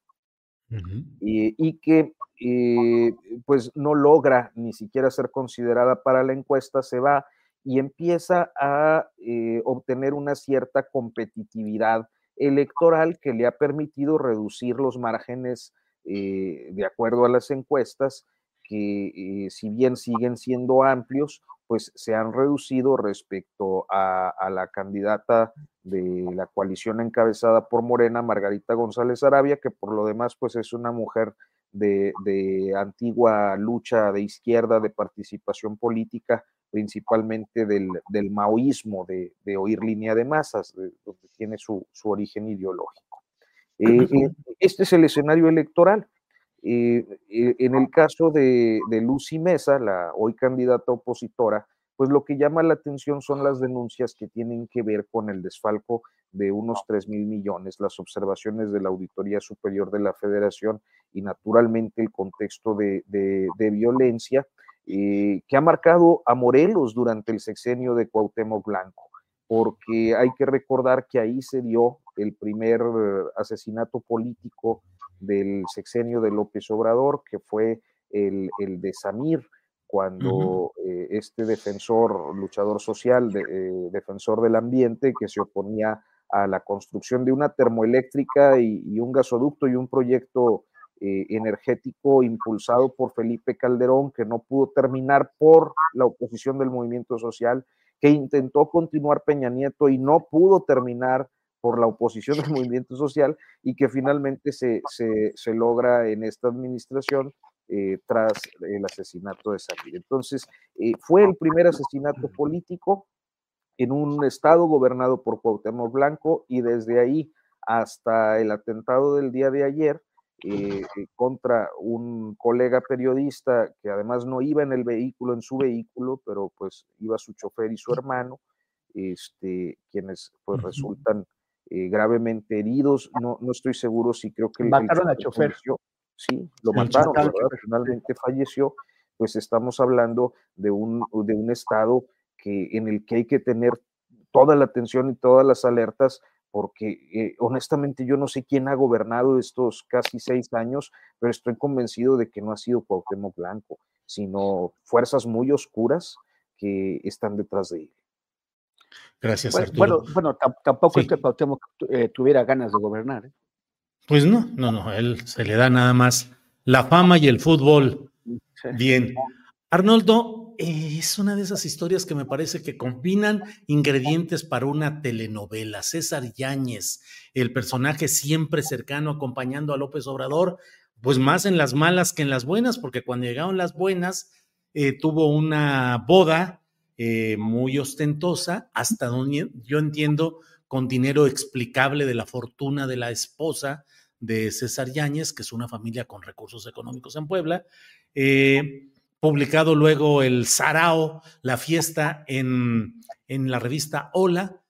y, que eh, pues no logra ni siquiera ser considerada para la encuesta, se va y empieza a eh, obtener una cierta competitividad electoral que le ha permitido reducir los márgenes eh, de acuerdo a las encuestas, que si bien siguen siendo amplios, pues se han reducido respecto a, la candidata de la coalición encabezada por Morena, Margarita González Arabia, que por lo demás pues es una mujer de, antigua lucha de izquierda, de participación política, principalmente del, maoísmo, de, oír línea de masas, donde tiene su, origen ideológico. Eh, eh, este es el escenario electoral. Eh, en el caso de, Lucy Mesa, la hoy candidata opositora, pues lo que llama la atención son las denuncias que tienen que ver con el desfalco de unos 3 mil millones, las observaciones de la Auditoría Superior de la Federación y naturalmente el contexto de, violencia eh, que ha marcado a Morelos durante el sexenio de Cuauhtémoc Blanco, porque hay que recordar que ahí se dio el primer asesinato político del sexenio de López Obrador, que fue el, de Samir, cuando eh, este defensor, luchador social, eh, defensor del ambiente, que se oponía a la construcción de una termoeléctrica y, un gasoducto y un proyecto eh, energético impulsado por Felipe Calderón, que no pudo terminar por la oposición del movimiento social, que intentó continuar Peña Nieto y no pudo terminar por la oposición del movimiento social y que finalmente se, se logra en esta administración eh, tras el asesinato de Samir. Entonces, eh, fue el primer asesinato político en un estado gobernado por Cuauhtémoc Blanco y desde ahí hasta el atentado del día de ayer eh, contra un colega periodista que además no iba en el vehículo, en su vehículo, pero pues iba su chofer y su hermano, este, quienes pues resultan gravemente heridos. No, no estoy seguro si creo que... Mataron al chofer. sí, lo mataron, finalmente falleció, pues estamos hablando de un, de un estado que, en el que hay que tener toda la atención y todas las alertas, porque eh, honestamente yo no sé quién ha gobernado estos casi seis años, pero estoy convencido de que no ha sido Cuauhtémoc Blanco, sino fuerzas muy oscuras que están detrás de él. Gracias, bueno, Arturo. Bueno, bueno tampoco es que Cuauhtémoc eh, tuviera ganas de gobernar. ¿eh? Pues no, no, no, él se le da nada más la fama y el fútbol. Bien. Arnoldo, eh, es una de esas historias que me parece que combinan ingredientes para una telenovela. César Yáñez, el personaje siempre cercano acompañando a López Obrador, pues más en las malas que en las buenas, porque cuando llegaron las buenas, eh, tuvo una boda eh, muy ostentosa, hasta donde yo entiendo con dinero explicable de la fortuna de la esposa de César Yáñez, que es una familia con recursos económicos en Puebla. Publicado luego el Sarao, la fiesta en, en la revista Hola,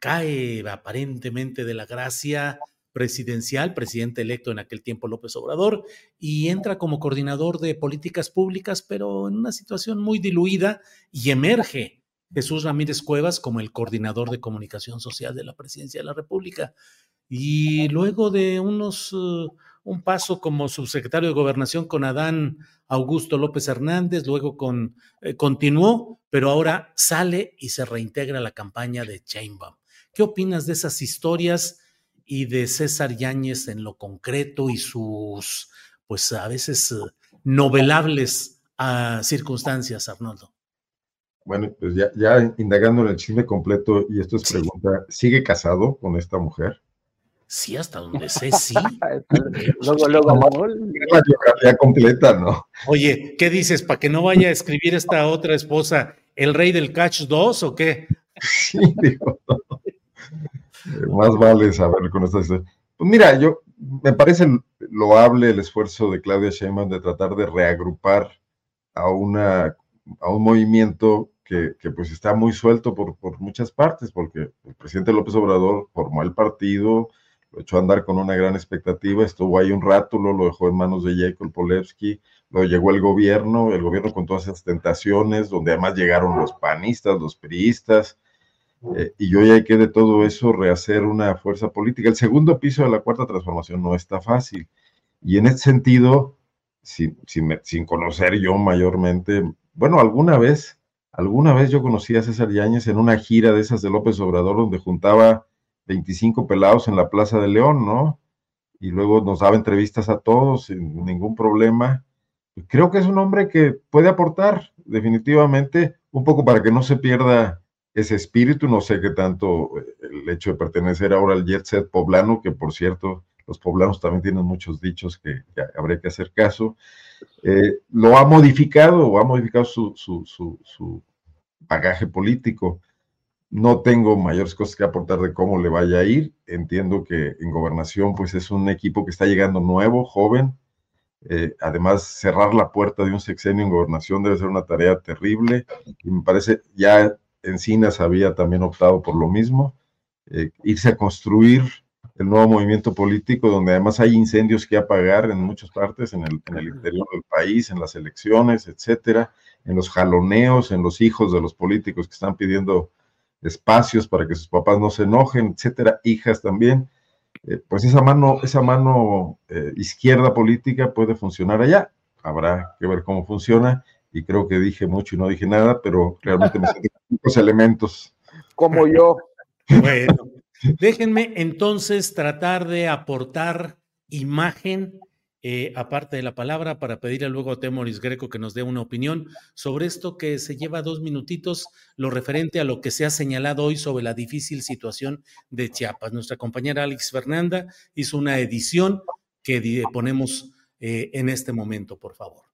cae aparentemente de la gracia presidencial, presidente electo en aquel tiempo López Obrador, y entra como coordinador de políticas públicas, pero en una situación muy diluida, y emerge Jesús Ramírez Cuevas como el coordinador de comunicación social de la presidencia de la República. Y luego de unos, uh, un paso como subsecretario de Gobernación con Adán Augusto López Hernández, luego con, eh, continuó, pero ahora sale y se reintegra a la campaña de Chainbaum. ¿Qué opinas de esas historias y de César Yáñez en lo concreto y sus, pues a veces uh, novelables uh, circunstancias, Arnoldo? Bueno, pues ya, ya, indagando en el chisme completo, y esto es pregunta, ¿sigue casado con esta mujer? Sí, hasta donde sé, sí. luego, luego, la biografía completa, ¿no? Oye, ¿qué dices? ¿Para que no vaya a escribir esta otra esposa, el rey del catch 2 o qué? Sí, digo. Más vale saber con esta Pues mira, yo me parece loable el esfuerzo de Claudia Sheinbaum de tratar de reagrupar a una a un movimiento que, que, pues está muy suelto por, por muchas partes, porque el presidente López Obrador formó el partido, lo echó a andar con una gran expectativa, estuvo ahí un rato, lo, lo dejó en manos de Jacob Polevsky, luego llegó el gobierno, el gobierno con todas esas tentaciones, donde además llegaron los panistas, los priistas, eh, y yo ya que de todo eso rehacer una fuerza política. El segundo piso de la cuarta transformación no está fácil, y en ese sentido, sin, sin, sin conocer yo mayormente, bueno, alguna vez, alguna vez yo conocí a César Yáñez en una gira de esas de López Obrador, donde juntaba 25 pelados en la Plaza de León, ¿no? Y luego nos daba entrevistas a todos sin ningún problema. Creo que es un hombre que puede aportar definitivamente un poco para que no se pierda ese espíritu, no sé qué tanto eh, el hecho de pertenecer ahora al jet set poblano, que por cierto, los poblanos también tienen muchos dichos que, habría que hacer caso, eh, lo ha modificado o ha modificado su, su, su, su bagaje político. No tengo mayores cosas que aportar de cómo le vaya a ir. Entiendo que en gobernación, pues es un equipo que está llegando nuevo, joven. Eh, además, cerrar la puerta de un sexenio en gobernación debe ser una tarea terrible. Y me parece, ya Encinas había también optado por lo mismo. Eh, irse a construir el nuevo movimiento político, donde además hay incendios que apagar en muchas partes, en el, en el interior del país, en las elecciones, etcétera, en los jaloneos, en los hijos de los políticos que están pidiendo espacios para que sus papás no se enojen, etcétera, hijas también. Eh, pues esa mano, esa mano eh, izquierda política puede funcionar allá. Habrá que ver cómo funciona y creo que dije mucho y no dije nada, pero realmente me sentí muchos elementos. Como yo. Bueno, déjenme entonces tratar de aportar imagen, eh, aparte de la palabra, para pedirle luego a Temoris Greco que nos dé una opinión sobre esto que se lleva dos minutitos, lo referente a lo que se ha señalado hoy sobre la difícil situación de Chiapas. Nuestra compañera Alex Fernanda hizo una edición que ponemos eh, en este momento, por favor.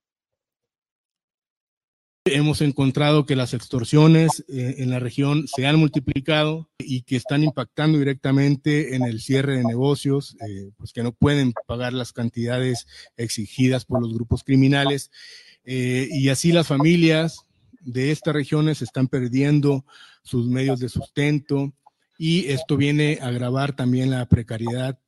Hemos encontrado que las extorsiones eh, en la región se han multiplicado y que están impactando directamente en el cierre de negocios, eh, pues que no pueden pagar las cantidades exigidas por los grupos criminales. Eh, y así las familias de estas regiones están perdiendo sus medios de sustento y esto viene a agravar también la precariedad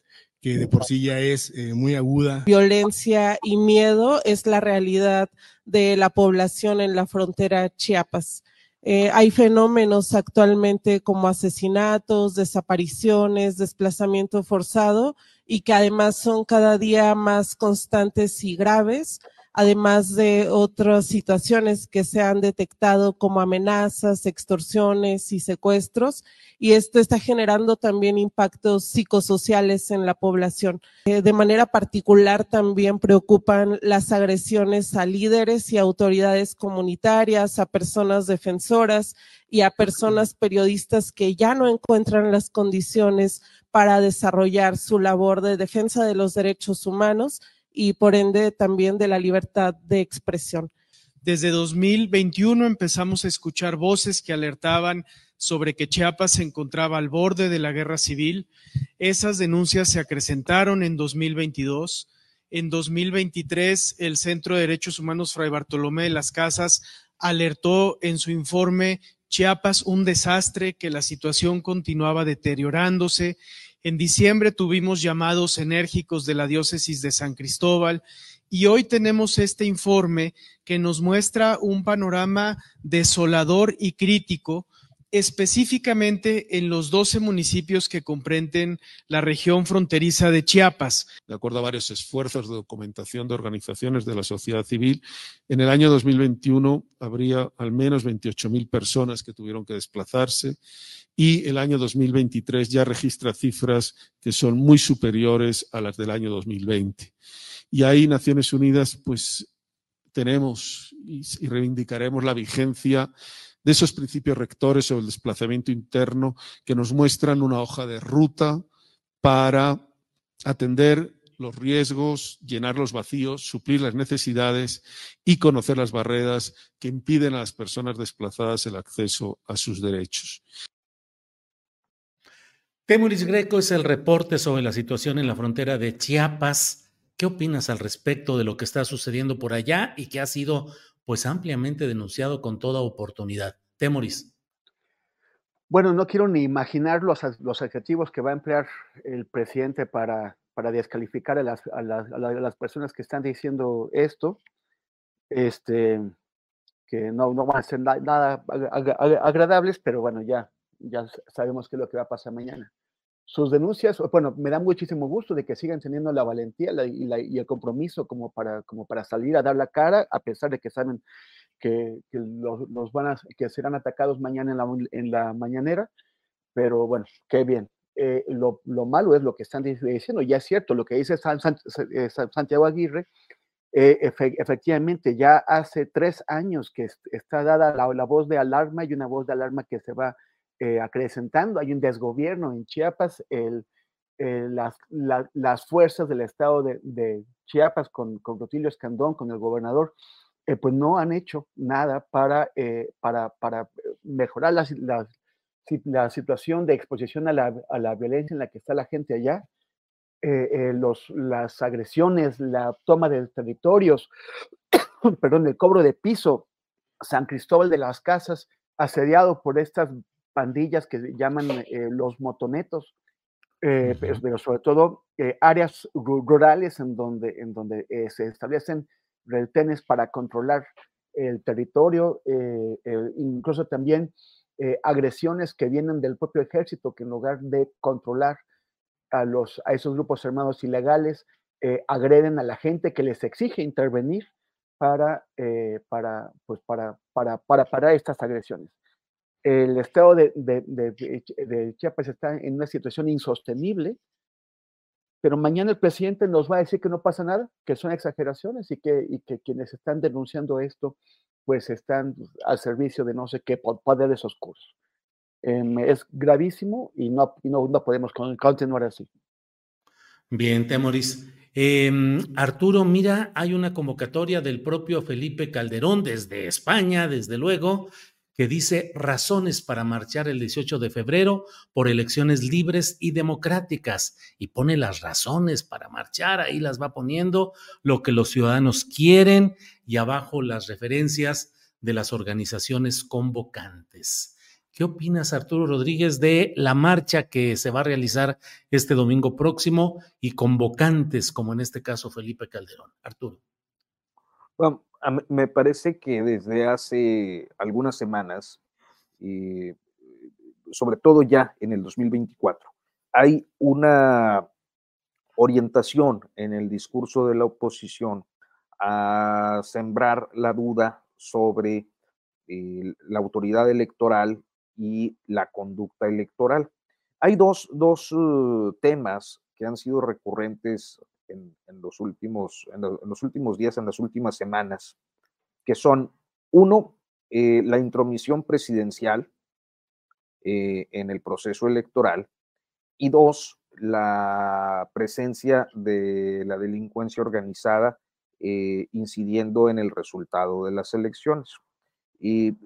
que de por sí ya es eh, muy aguda. Violencia y miedo es la realidad de la población en la frontera Chiapas. Eh, hay fenómenos actualmente como asesinatos, desapariciones, desplazamiento forzado y que además son cada día más constantes y graves además de otras situaciones que se han detectado como amenazas, extorsiones y secuestros. Y esto está generando también impactos psicosociales en la población. Eh, de manera particular también preocupan las agresiones a líderes y autoridades comunitarias, a personas defensoras y a personas periodistas que ya no encuentran las condiciones para desarrollar su labor de defensa de los derechos humanos y por ende también de la libertad de expresión. Desde 2021 empezamos a escuchar voces que alertaban sobre que Chiapas se encontraba al borde de la guerra civil. Esas denuncias se acrecentaron en 2022. En 2023, el Centro de Derechos Humanos Fray Bartolomé de las Casas alertó en su informe Chiapas un desastre, que la situación continuaba deteriorándose en diciembre tuvimos llamados enérgicos de la diócesis de San Cristóbal y hoy tenemos este informe que nos muestra un panorama desolador y crítico específicamente en los 12 municipios que comprenden la región fronteriza de Chiapas. De acuerdo a varios esfuerzos de documentación de organizaciones de la sociedad civil, en el año 2021 habría al menos 28 mil personas que tuvieron que desplazarse y el año 2023 ya registra cifras que son muy superiores a las del año 2020. Y ahí Naciones Unidas, pues tenemos y, reivindicaremos la vigencia de esos principios rectores sobre el desplazamiento interno que nos muestran una hoja de ruta para atender los riesgos, llenar los vacíos, suplir las necesidades y conocer las barreras que impiden a las personas desplazadas el acceso a sus derechos. Temuris Greco es el reporte sobre la situación en la frontera de Chiapas. ¿Qué opinas al respecto de lo que está sucediendo por allá y que ha sido pues ampliamente denunciado con toda oportunidad. Temoris. Bueno, no quiero ni imaginar los, los adjetivos que va a emplear el presidente para, para descalificar a las, a, las, a las, personas que están diciendo esto, este, que no, no van a ser nada agradables, pero bueno, ya, ya sabemos qué es lo que va a pasar mañana sus denuncias, bueno, me da muchísimo gusto de que sigan teniendo la valentía y, el compromiso como para, como para salir a dar la cara, a pesar de que saben que, los, van a, que serán atacados mañana en la, en la mañanera, pero bueno, qué bien. Eh, lo, malo es lo que están diciendo, ya es cierto, lo que dice eh, Santiago Aguirre, eh, efectivamente, ya hace tres años que está dada la, la voz de alarma y una voz de alarma que se va eh, hay un desgobierno en Chiapas, el, eh, las, las, fuerzas del estado de, Chiapas con, con, Escandón, con el gobernador, eh, pues no han hecho nada para, para, para mejorar la, la, situación de exposición a la, a la, violencia en la que está la gente allá. los, las agresiones, la toma de territorios, perdón, el cobro de piso, San Cristóbal de las Casas, asediado por estas pandillas que llaman eh, los motonetos, eh, pero sobre todo eh, áreas rurales en donde, en donde eh, se establecen retenes para controlar el territorio, incluso también agresiones que vienen del propio ejército, que en lugar de controlar a, los, a esos grupos armados ilegales, agreden a la gente que les exige intervenir para, para, pues para, para, para parar estas agresiones el estado de, de, Chiapas está en una situación insostenible, pero mañana el presidente nos va a decir que no pasa nada, que son exageraciones y que, y que quienes están denunciando esto, pues están al servicio de no sé qué poderes oscuros. Em, es gravísimo y no, no, no, podemos continuar así. Bien, Temoris. Em, Arturo, mira, hay una convocatoria del propio Felipe Calderón desde España, desde luego, que dice razones para marchar el 18 de febrero por elecciones libres y democráticas y pone las razones para marchar, ahí las va poniendo, lo que los ciudadanos quieren y abajo las referencias de las organizaciones convocantes. ¿Qué opinas, Arturo Rodríguez, de la marcha que se va a realizar este domingo próximo y convocantes, como en este caso Felipe Calderón? Arturo. Bueno, me parece que desde hace algunas semanas, y sobre todo ya en el 2024, hay una orientación en el discurso de la oposición a sembrar la duda sobre eh, la autoridad electoral y la conducta electoral. Hay dos, dos uh, temas que han sido recurrentes en, los últimos, en, los últimos días, en las últimas semanas, que son, uno, eh, la intromisión presidencial eh, en el proceso electoral y dos, la presencia de la delincuencia organizada eh, incidiendo en el resultado de las elecciones. Y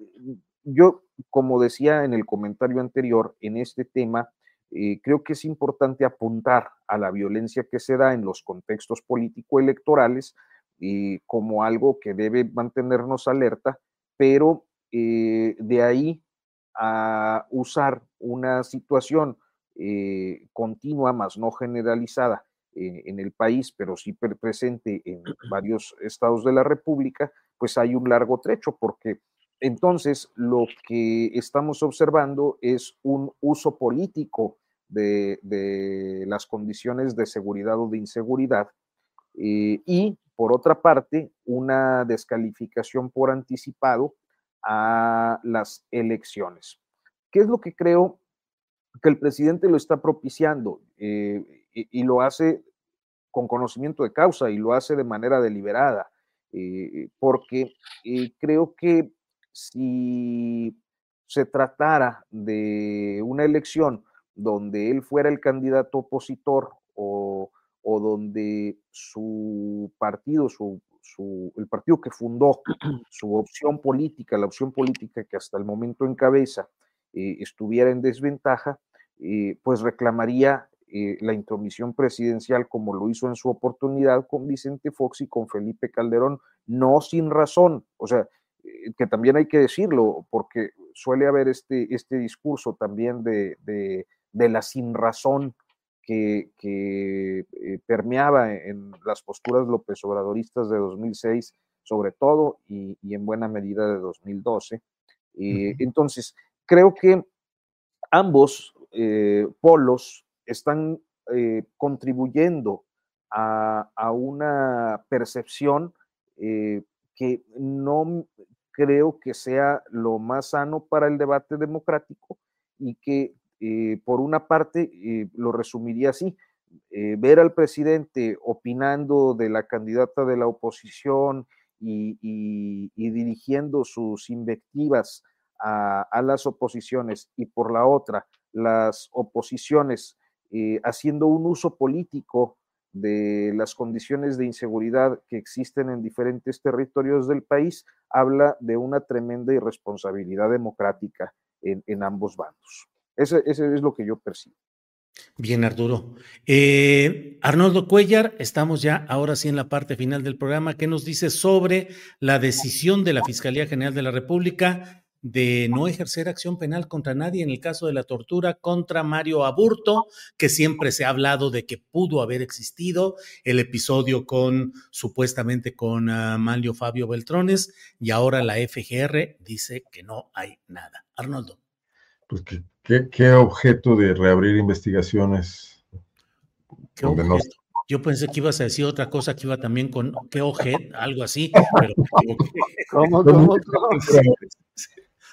yo, como decía en el comentario anterior, en este tema, eh, creo que es importante apuntar a la violencia que se da en los contextos político-electorales y como algo que debe mantenernos alerta, pero eh, de ahí a usar una situación eh, continua, más no generalizada en el país, pero sí presente en varios estados de la República, pues hay un largo trecho, porque entonces lo que estamos observando es un uso político de, las condiciones de seguridad o de inseguridad. Eh, y por otra parte, una descalificación por anticipado a las elecciones. ¿Qué es lo que creo que el presidente lo está propiciando? Eh, y, lo hace con conocimiento de causa y lo hace de manera deliberada, eh, porque creo que si se tratara de una elección donde él fuera el candidato opositor o, donde su partido, su, el partido que fundó su opción política, la opción política que hasta el momento encabeza, eh, estuviera en desventaja, eh, pues reclamaría eh, la intromisión presidencial como lo hizo en su oportunidad con Vicente Fox y con Felipe Calderón, no sin razón, o sea, que también hay que decirlo, porque suele haber este, este discurso también de, de la sinrazón que, que eh, permeaba en las posturas López Obradoristas de 2006, sobre todo, y, en buena medida de 2012. Eh, entonces, creo que ambos eh, polos están contribuyendo a, a, una percepción que no creo que sea lo más sano para el debate democrático y que eh, por una parte, eh, lo resumiría así, eh, ver al presidente opinando de la candidata de la oposición y, dirigiendo sus invectivas a, las oposiciones y por la otra, las oposiciones haciendo un uso político de las condiciones de inseguridad que existen en diferentes territorios del país, habla de una tremenda irresponsabilidad democrática en ambos bandos. Ese, es lo que yo percibo. Bien, Arturo. Eh, Arnoldo Cuellar, estamos ya ahora sí en la parte final del programa. ¿Qué nos dice sobre la decisión de la Fiscalía General de la República de no ejercer acción penal contra nadie en el caso de la tortura contra Mario Aburto, que siempre se ha hablado de que pudo haber existido, el episodio con supuestamente con uh, Mario Fabio Beltrones y ahora la FGR dice que no hay nada. Arnoldo. Pues qué, qué, qué objeto de reabrir investigaciones. Yo pensé que ibas a decir otra cosa que iba también con qué objeto, algo así, pero ¿Cómo, cómo, cómo?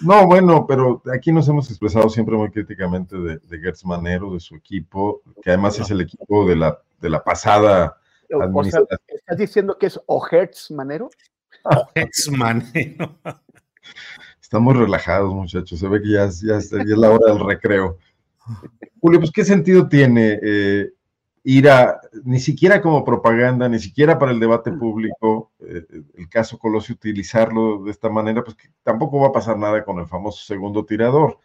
No, bueno, pero aquí nos hemos expresado siempre muy críticamente de, de Gertz Manero, de su equipo, que además es el equipo de la, de la pasada O sea, administración. ¿Estás diciendo que es Ojertz Manero? Ojertz Manero. Estamos relajados, muchachos. Se ve que ya, es- ya, es- ya es la hora del recreo. Julio, pues, ¿qué sentido tiene eh, ir a, ni siquiera como propaganda, ni siquiera para el debate público, eh, el caso Colosio, utilizarlo de esta manera? Pues que tampoco va a pasar nada con el famoso segundo tirador.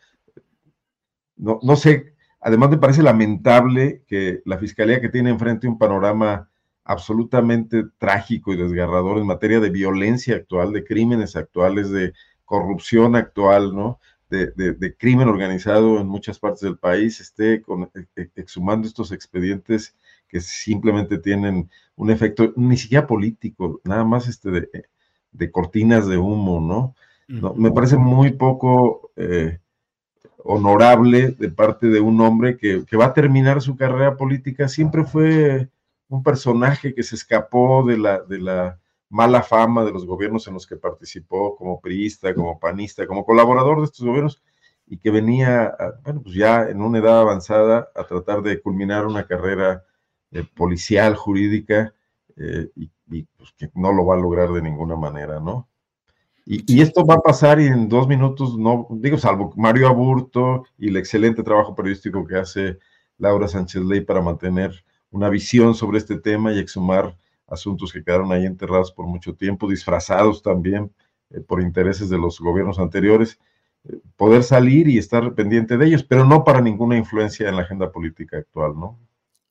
No, no sé, además me parece lamentable que la fiscalía que tiene enfrente un panorama absolutamente trágico y desgarrador en materia de violencia actual, de crímenes actuales, de corrupción actual, ¿no? De, de- de crimen organizado en muchas partes del país, esté con- e- exhumando estos expedientes que simplemente tienen un efecto ni siquiera político, nada más este de, de cortinas de humo, ¿no? No, me parece muy poco eh, honorable de parte de un hombre que, que va a terminar su carrera política. Siempre fue un personaje que se escapó de la, de la mala fama de los gobiernos en los que participó como priista, como panista, como colaborador de estos gobiernos y que venía, bueno, pues ya en una edad avanzada a tratar de culminar una carrera eh, policial, jurídica, eh, y, pues que no lo va a lograr de ninguna manera, ¿no? Y, y esto va a pasar y en dos minutos, no, digo, salvo Mario Aburto y el excelente trabajo periodístico que hace Laura Sánchez Ley para mantener una visión sobre este tema y exhumar asuntos que quedaron ahí enterrados por mucho tiempo, disfrazados también eh, por intereses de los gobiernos anteriores, eh, poder salir y estar pendiente de ellos, pero no para ninguna influencia en la agenda política actual, ¿no?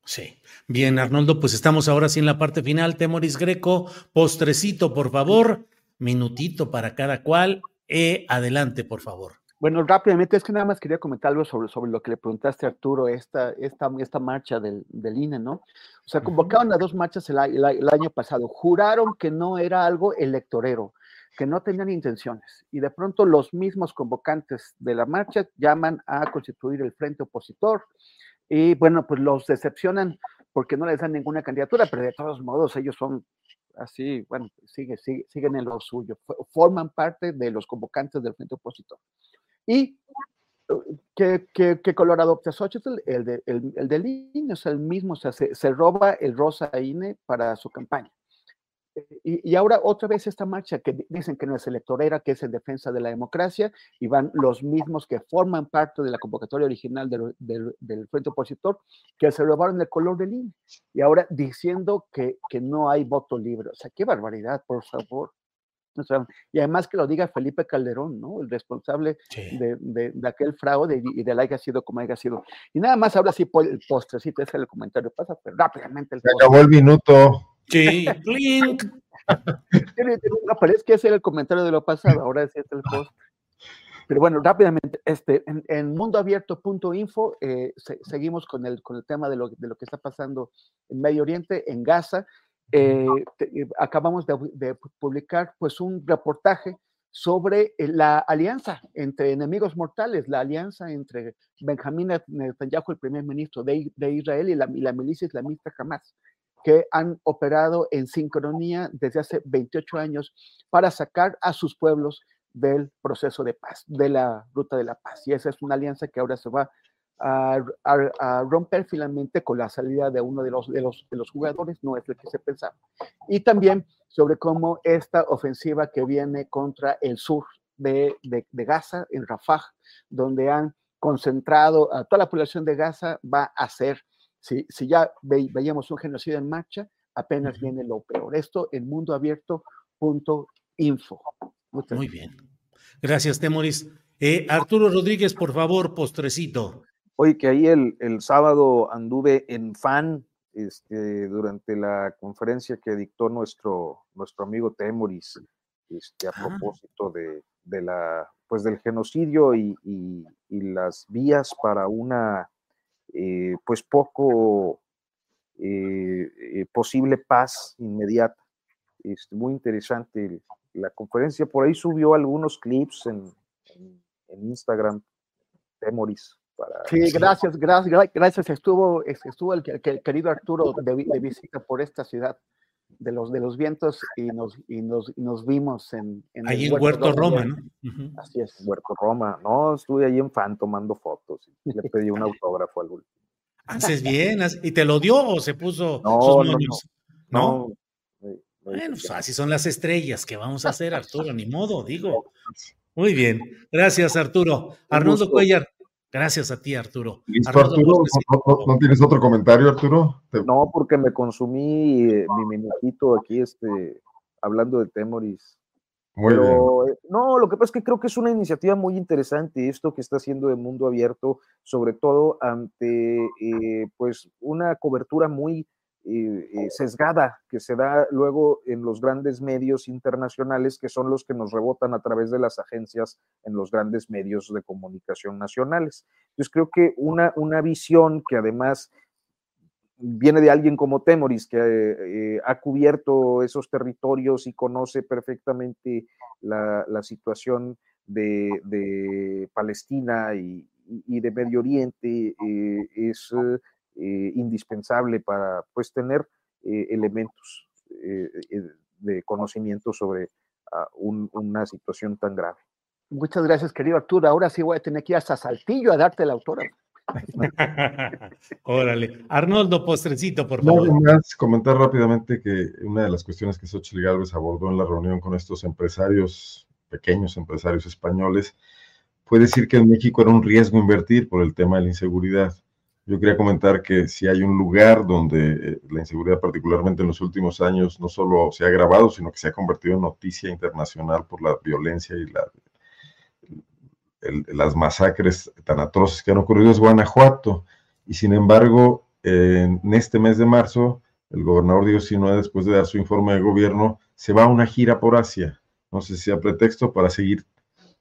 Sí. Bien, Arnoldo, pues estamos ahora sí en la parte final. Temoris Greco, postrecito, por favor. Minutito para cada cual. Eh, adelante, por favor. Bueno, rápidamente, es que nada más quería comentar algo sobre, sobre lo que le preguntaste a Arturo, esta, esta, esta marcha del, del INE, ¿no? O sea, convocaron a dos marchas el, el el año pasado, juraron que no era algo electorero, que no tenían intenciones, y de pronto los mismos convocantes de la marcha llaman a constituir el frente opositor, y bueno, pues los decepcionan porque no les dan ninguna candidatura, pero de todos modos ellos son así, bueno, sigue, sigue- siguen en lo suyo, fo- forman parte de los convocantes del frente opositor. Y uh, ¿qué, qué, qué color adopta Xochitl? El, de, el, el del INE, sea, el mismo, o sea, se, se roba el rosa INE para su campaña. Eh, Y, y ahora otra vez esta marcha que di- dicen que no es electorera, que es en defensa de la democracia, y van los mismos que forman parte de la convocatoria original del, del- del Frente Opositor, que se robaron el color del INE. Y ahora diciendo que, que no hay voto libre. O sea, qué barbaridad, por favor. O sea, y además que lo diga Felipe Calderón, ¿no? El responsable de, de- de aquel fraude y, y del haya sido como haya sido. Y nada más ahora sí el postrecito, ese es el comentario. Pasa pero rápidamente el Se acabó el minuto. Sí, clink. No, pero es que ese era el comentario de lo pasado, ahora es este el post. Pero bueno, rápidamente, este, en, en mundoabierto.info eh, se- seguimos con el, con el tema de lo, de lo que está pasando en Medio Oriente, en Gaza. Eh, eh, acabamos de, pu- de pu- publicar pues un reportaje sobre eh, la alianza entre enemigos mortales, la alianza entre Benjamín Net- Netanyahu, el primer ministro de, de Israel, y la, y la milicia islamista Hamas que han operado en sincronía desde hace 28 años para sacar a sus pueblos del proceso de paz, de la ruta de la paz. Y esa es una alianza que ahora se va a, a- a romper finalmente con la salida de uno de los, de, los, de los jugadores, no es lo que se pensaba. Y también sobre cómo esta ofensiva que viene contra el sur de, de- de Gaza, en Rafah, donde han concentrado a toda la población de Gaza, va a ser si, si ya ve- veíamos un genocidio en marcha, apenas viene lo peor. Esto en mundoabierto.info. Muy bien. Gracias, Temoris. Eh, Arturo Rodríguez, por favor, postrecito. Oye, que ahí el, el sábado anduve en fan este, durante la conferencia que dictó nuestro, nuestro amigo Temoris este, a propósito de, de la pues del genocidio y, y, las vías para una eh, pues poco eh, posible paz inmediata. Es muy interesante la conferencia. Por ahí subió algunos clips en, en, Instagram, Temoris. Para... Sí, gracias, gracias, gracias. Estuvo, estuvo el, querido Arturo de, visita por esta ciudad de los, de los vientos y nos, y nos, nos vimos en, en Ahí en Huerto, Roma, ¿no? Así es. Huerto Roma. No, estuve ahí en fan tomando fotos. Y le pedí un autógrafo al último. Haces bien. ¿Y te lo dio o se puso no, sus moños? No. Bueno, pues así son las estrellas. que vamos a hacer, Arturo? Ni modo, digo. Muy bien. Gracias, Arturo. Arnoldo Cuellar. Gracias a ti, Arturo. ¿Listo, Arturo? ¿No, tienes otro comentario, Arturo? No, porque me consumí eh, mi minutito aquí, este, hablando de Temoris. Muy Pero, eh, no, lo que pasa es que creo que es una iniciativa muy interesante esto que está haciendo de Mundo Abierto, sobre todo ante eh, pues una cobertura muy eh, sesgada que se da luego en los grandes medios internacionales, que son los que nos rebotan a través de las agencias en los grandes medios de comunicación nacionales. Entonces creo que una, una visión que además viene de alguien como Temoris, que eh, ha cubierto esos territorios y conoce perfectamente la, situación de, Palestina y, de Medio Oriente, eh, es eh, indispensable para pues, tener elementos de conocimiento sobre ah, una situación tan grave. Muchas gracias, querido Arturo. Ahora sí voy a tener que ir hasta Saltillo a darte la autora. Órale. Arnoldo, postrecito, por favor. No, más comentar rápidamente que una de las cuestiones que Xochitl Gálvez abordó en la reunión con estos empresarios, pequeños empresarios españoles, fue decir que en México era un riesgo invertir por el tema de la inseguridad. Yo quería comentar que si hay un lugar donde eh, la inseguridad, particularmente en los últimos años, no solo se ha agravado, sino que se ha convertido en noticia internacional por la violencia y la las masacres tan atroces que han ocurrido es Guanajuato. Y sin embargo, en este mes de marzo, el gobernador Diego Sinue, después de dar su informe de gobierno, se va a una gira por Asia. No sé si a pretexto para seguir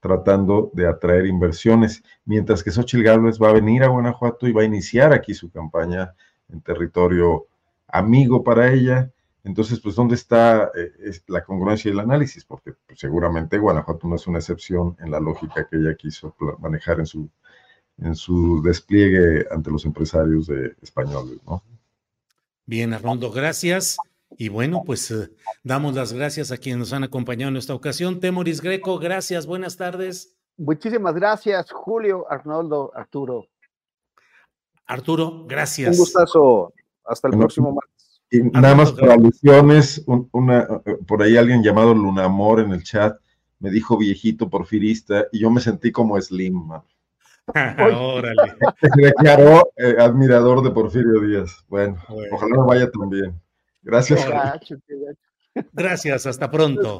tratando de atraer inversiones, mientras que Xochitl Gálvez va a venir a Guanajuato y va a iniciar aquí su campaña en territorio amigo para ella entonces, pues, ¿dónde está eh, la congruencia y el análisis? Porque pues, seguramente Guanajuato no es una excepción en la lógica que ella quiso manejar en su, en su despliegue ante los empresarios de españoles, ¿no? Bien, Arnoldo, gracias. Y bueno, pues eh, damos las gracias a quienes nos han acompañado en esta ocasión. Temoris Greco, gracias, buenas tardes. Muchísimas gracias, Julio, Arnoldo, Arturo. Arturo, gracias. Un gustazo. Hasta el próximo martes. Y nada más para alusiones, una, por ahí alguien llamado Lunamor en el chat me dijo viejito porfirista y yo me sentí como Slim. Órale. Se declaró eh, admirador de Porfirio Díaz. Bueno, ojalá no vaya tan bien. Gracias. Gracias, hasta pronto.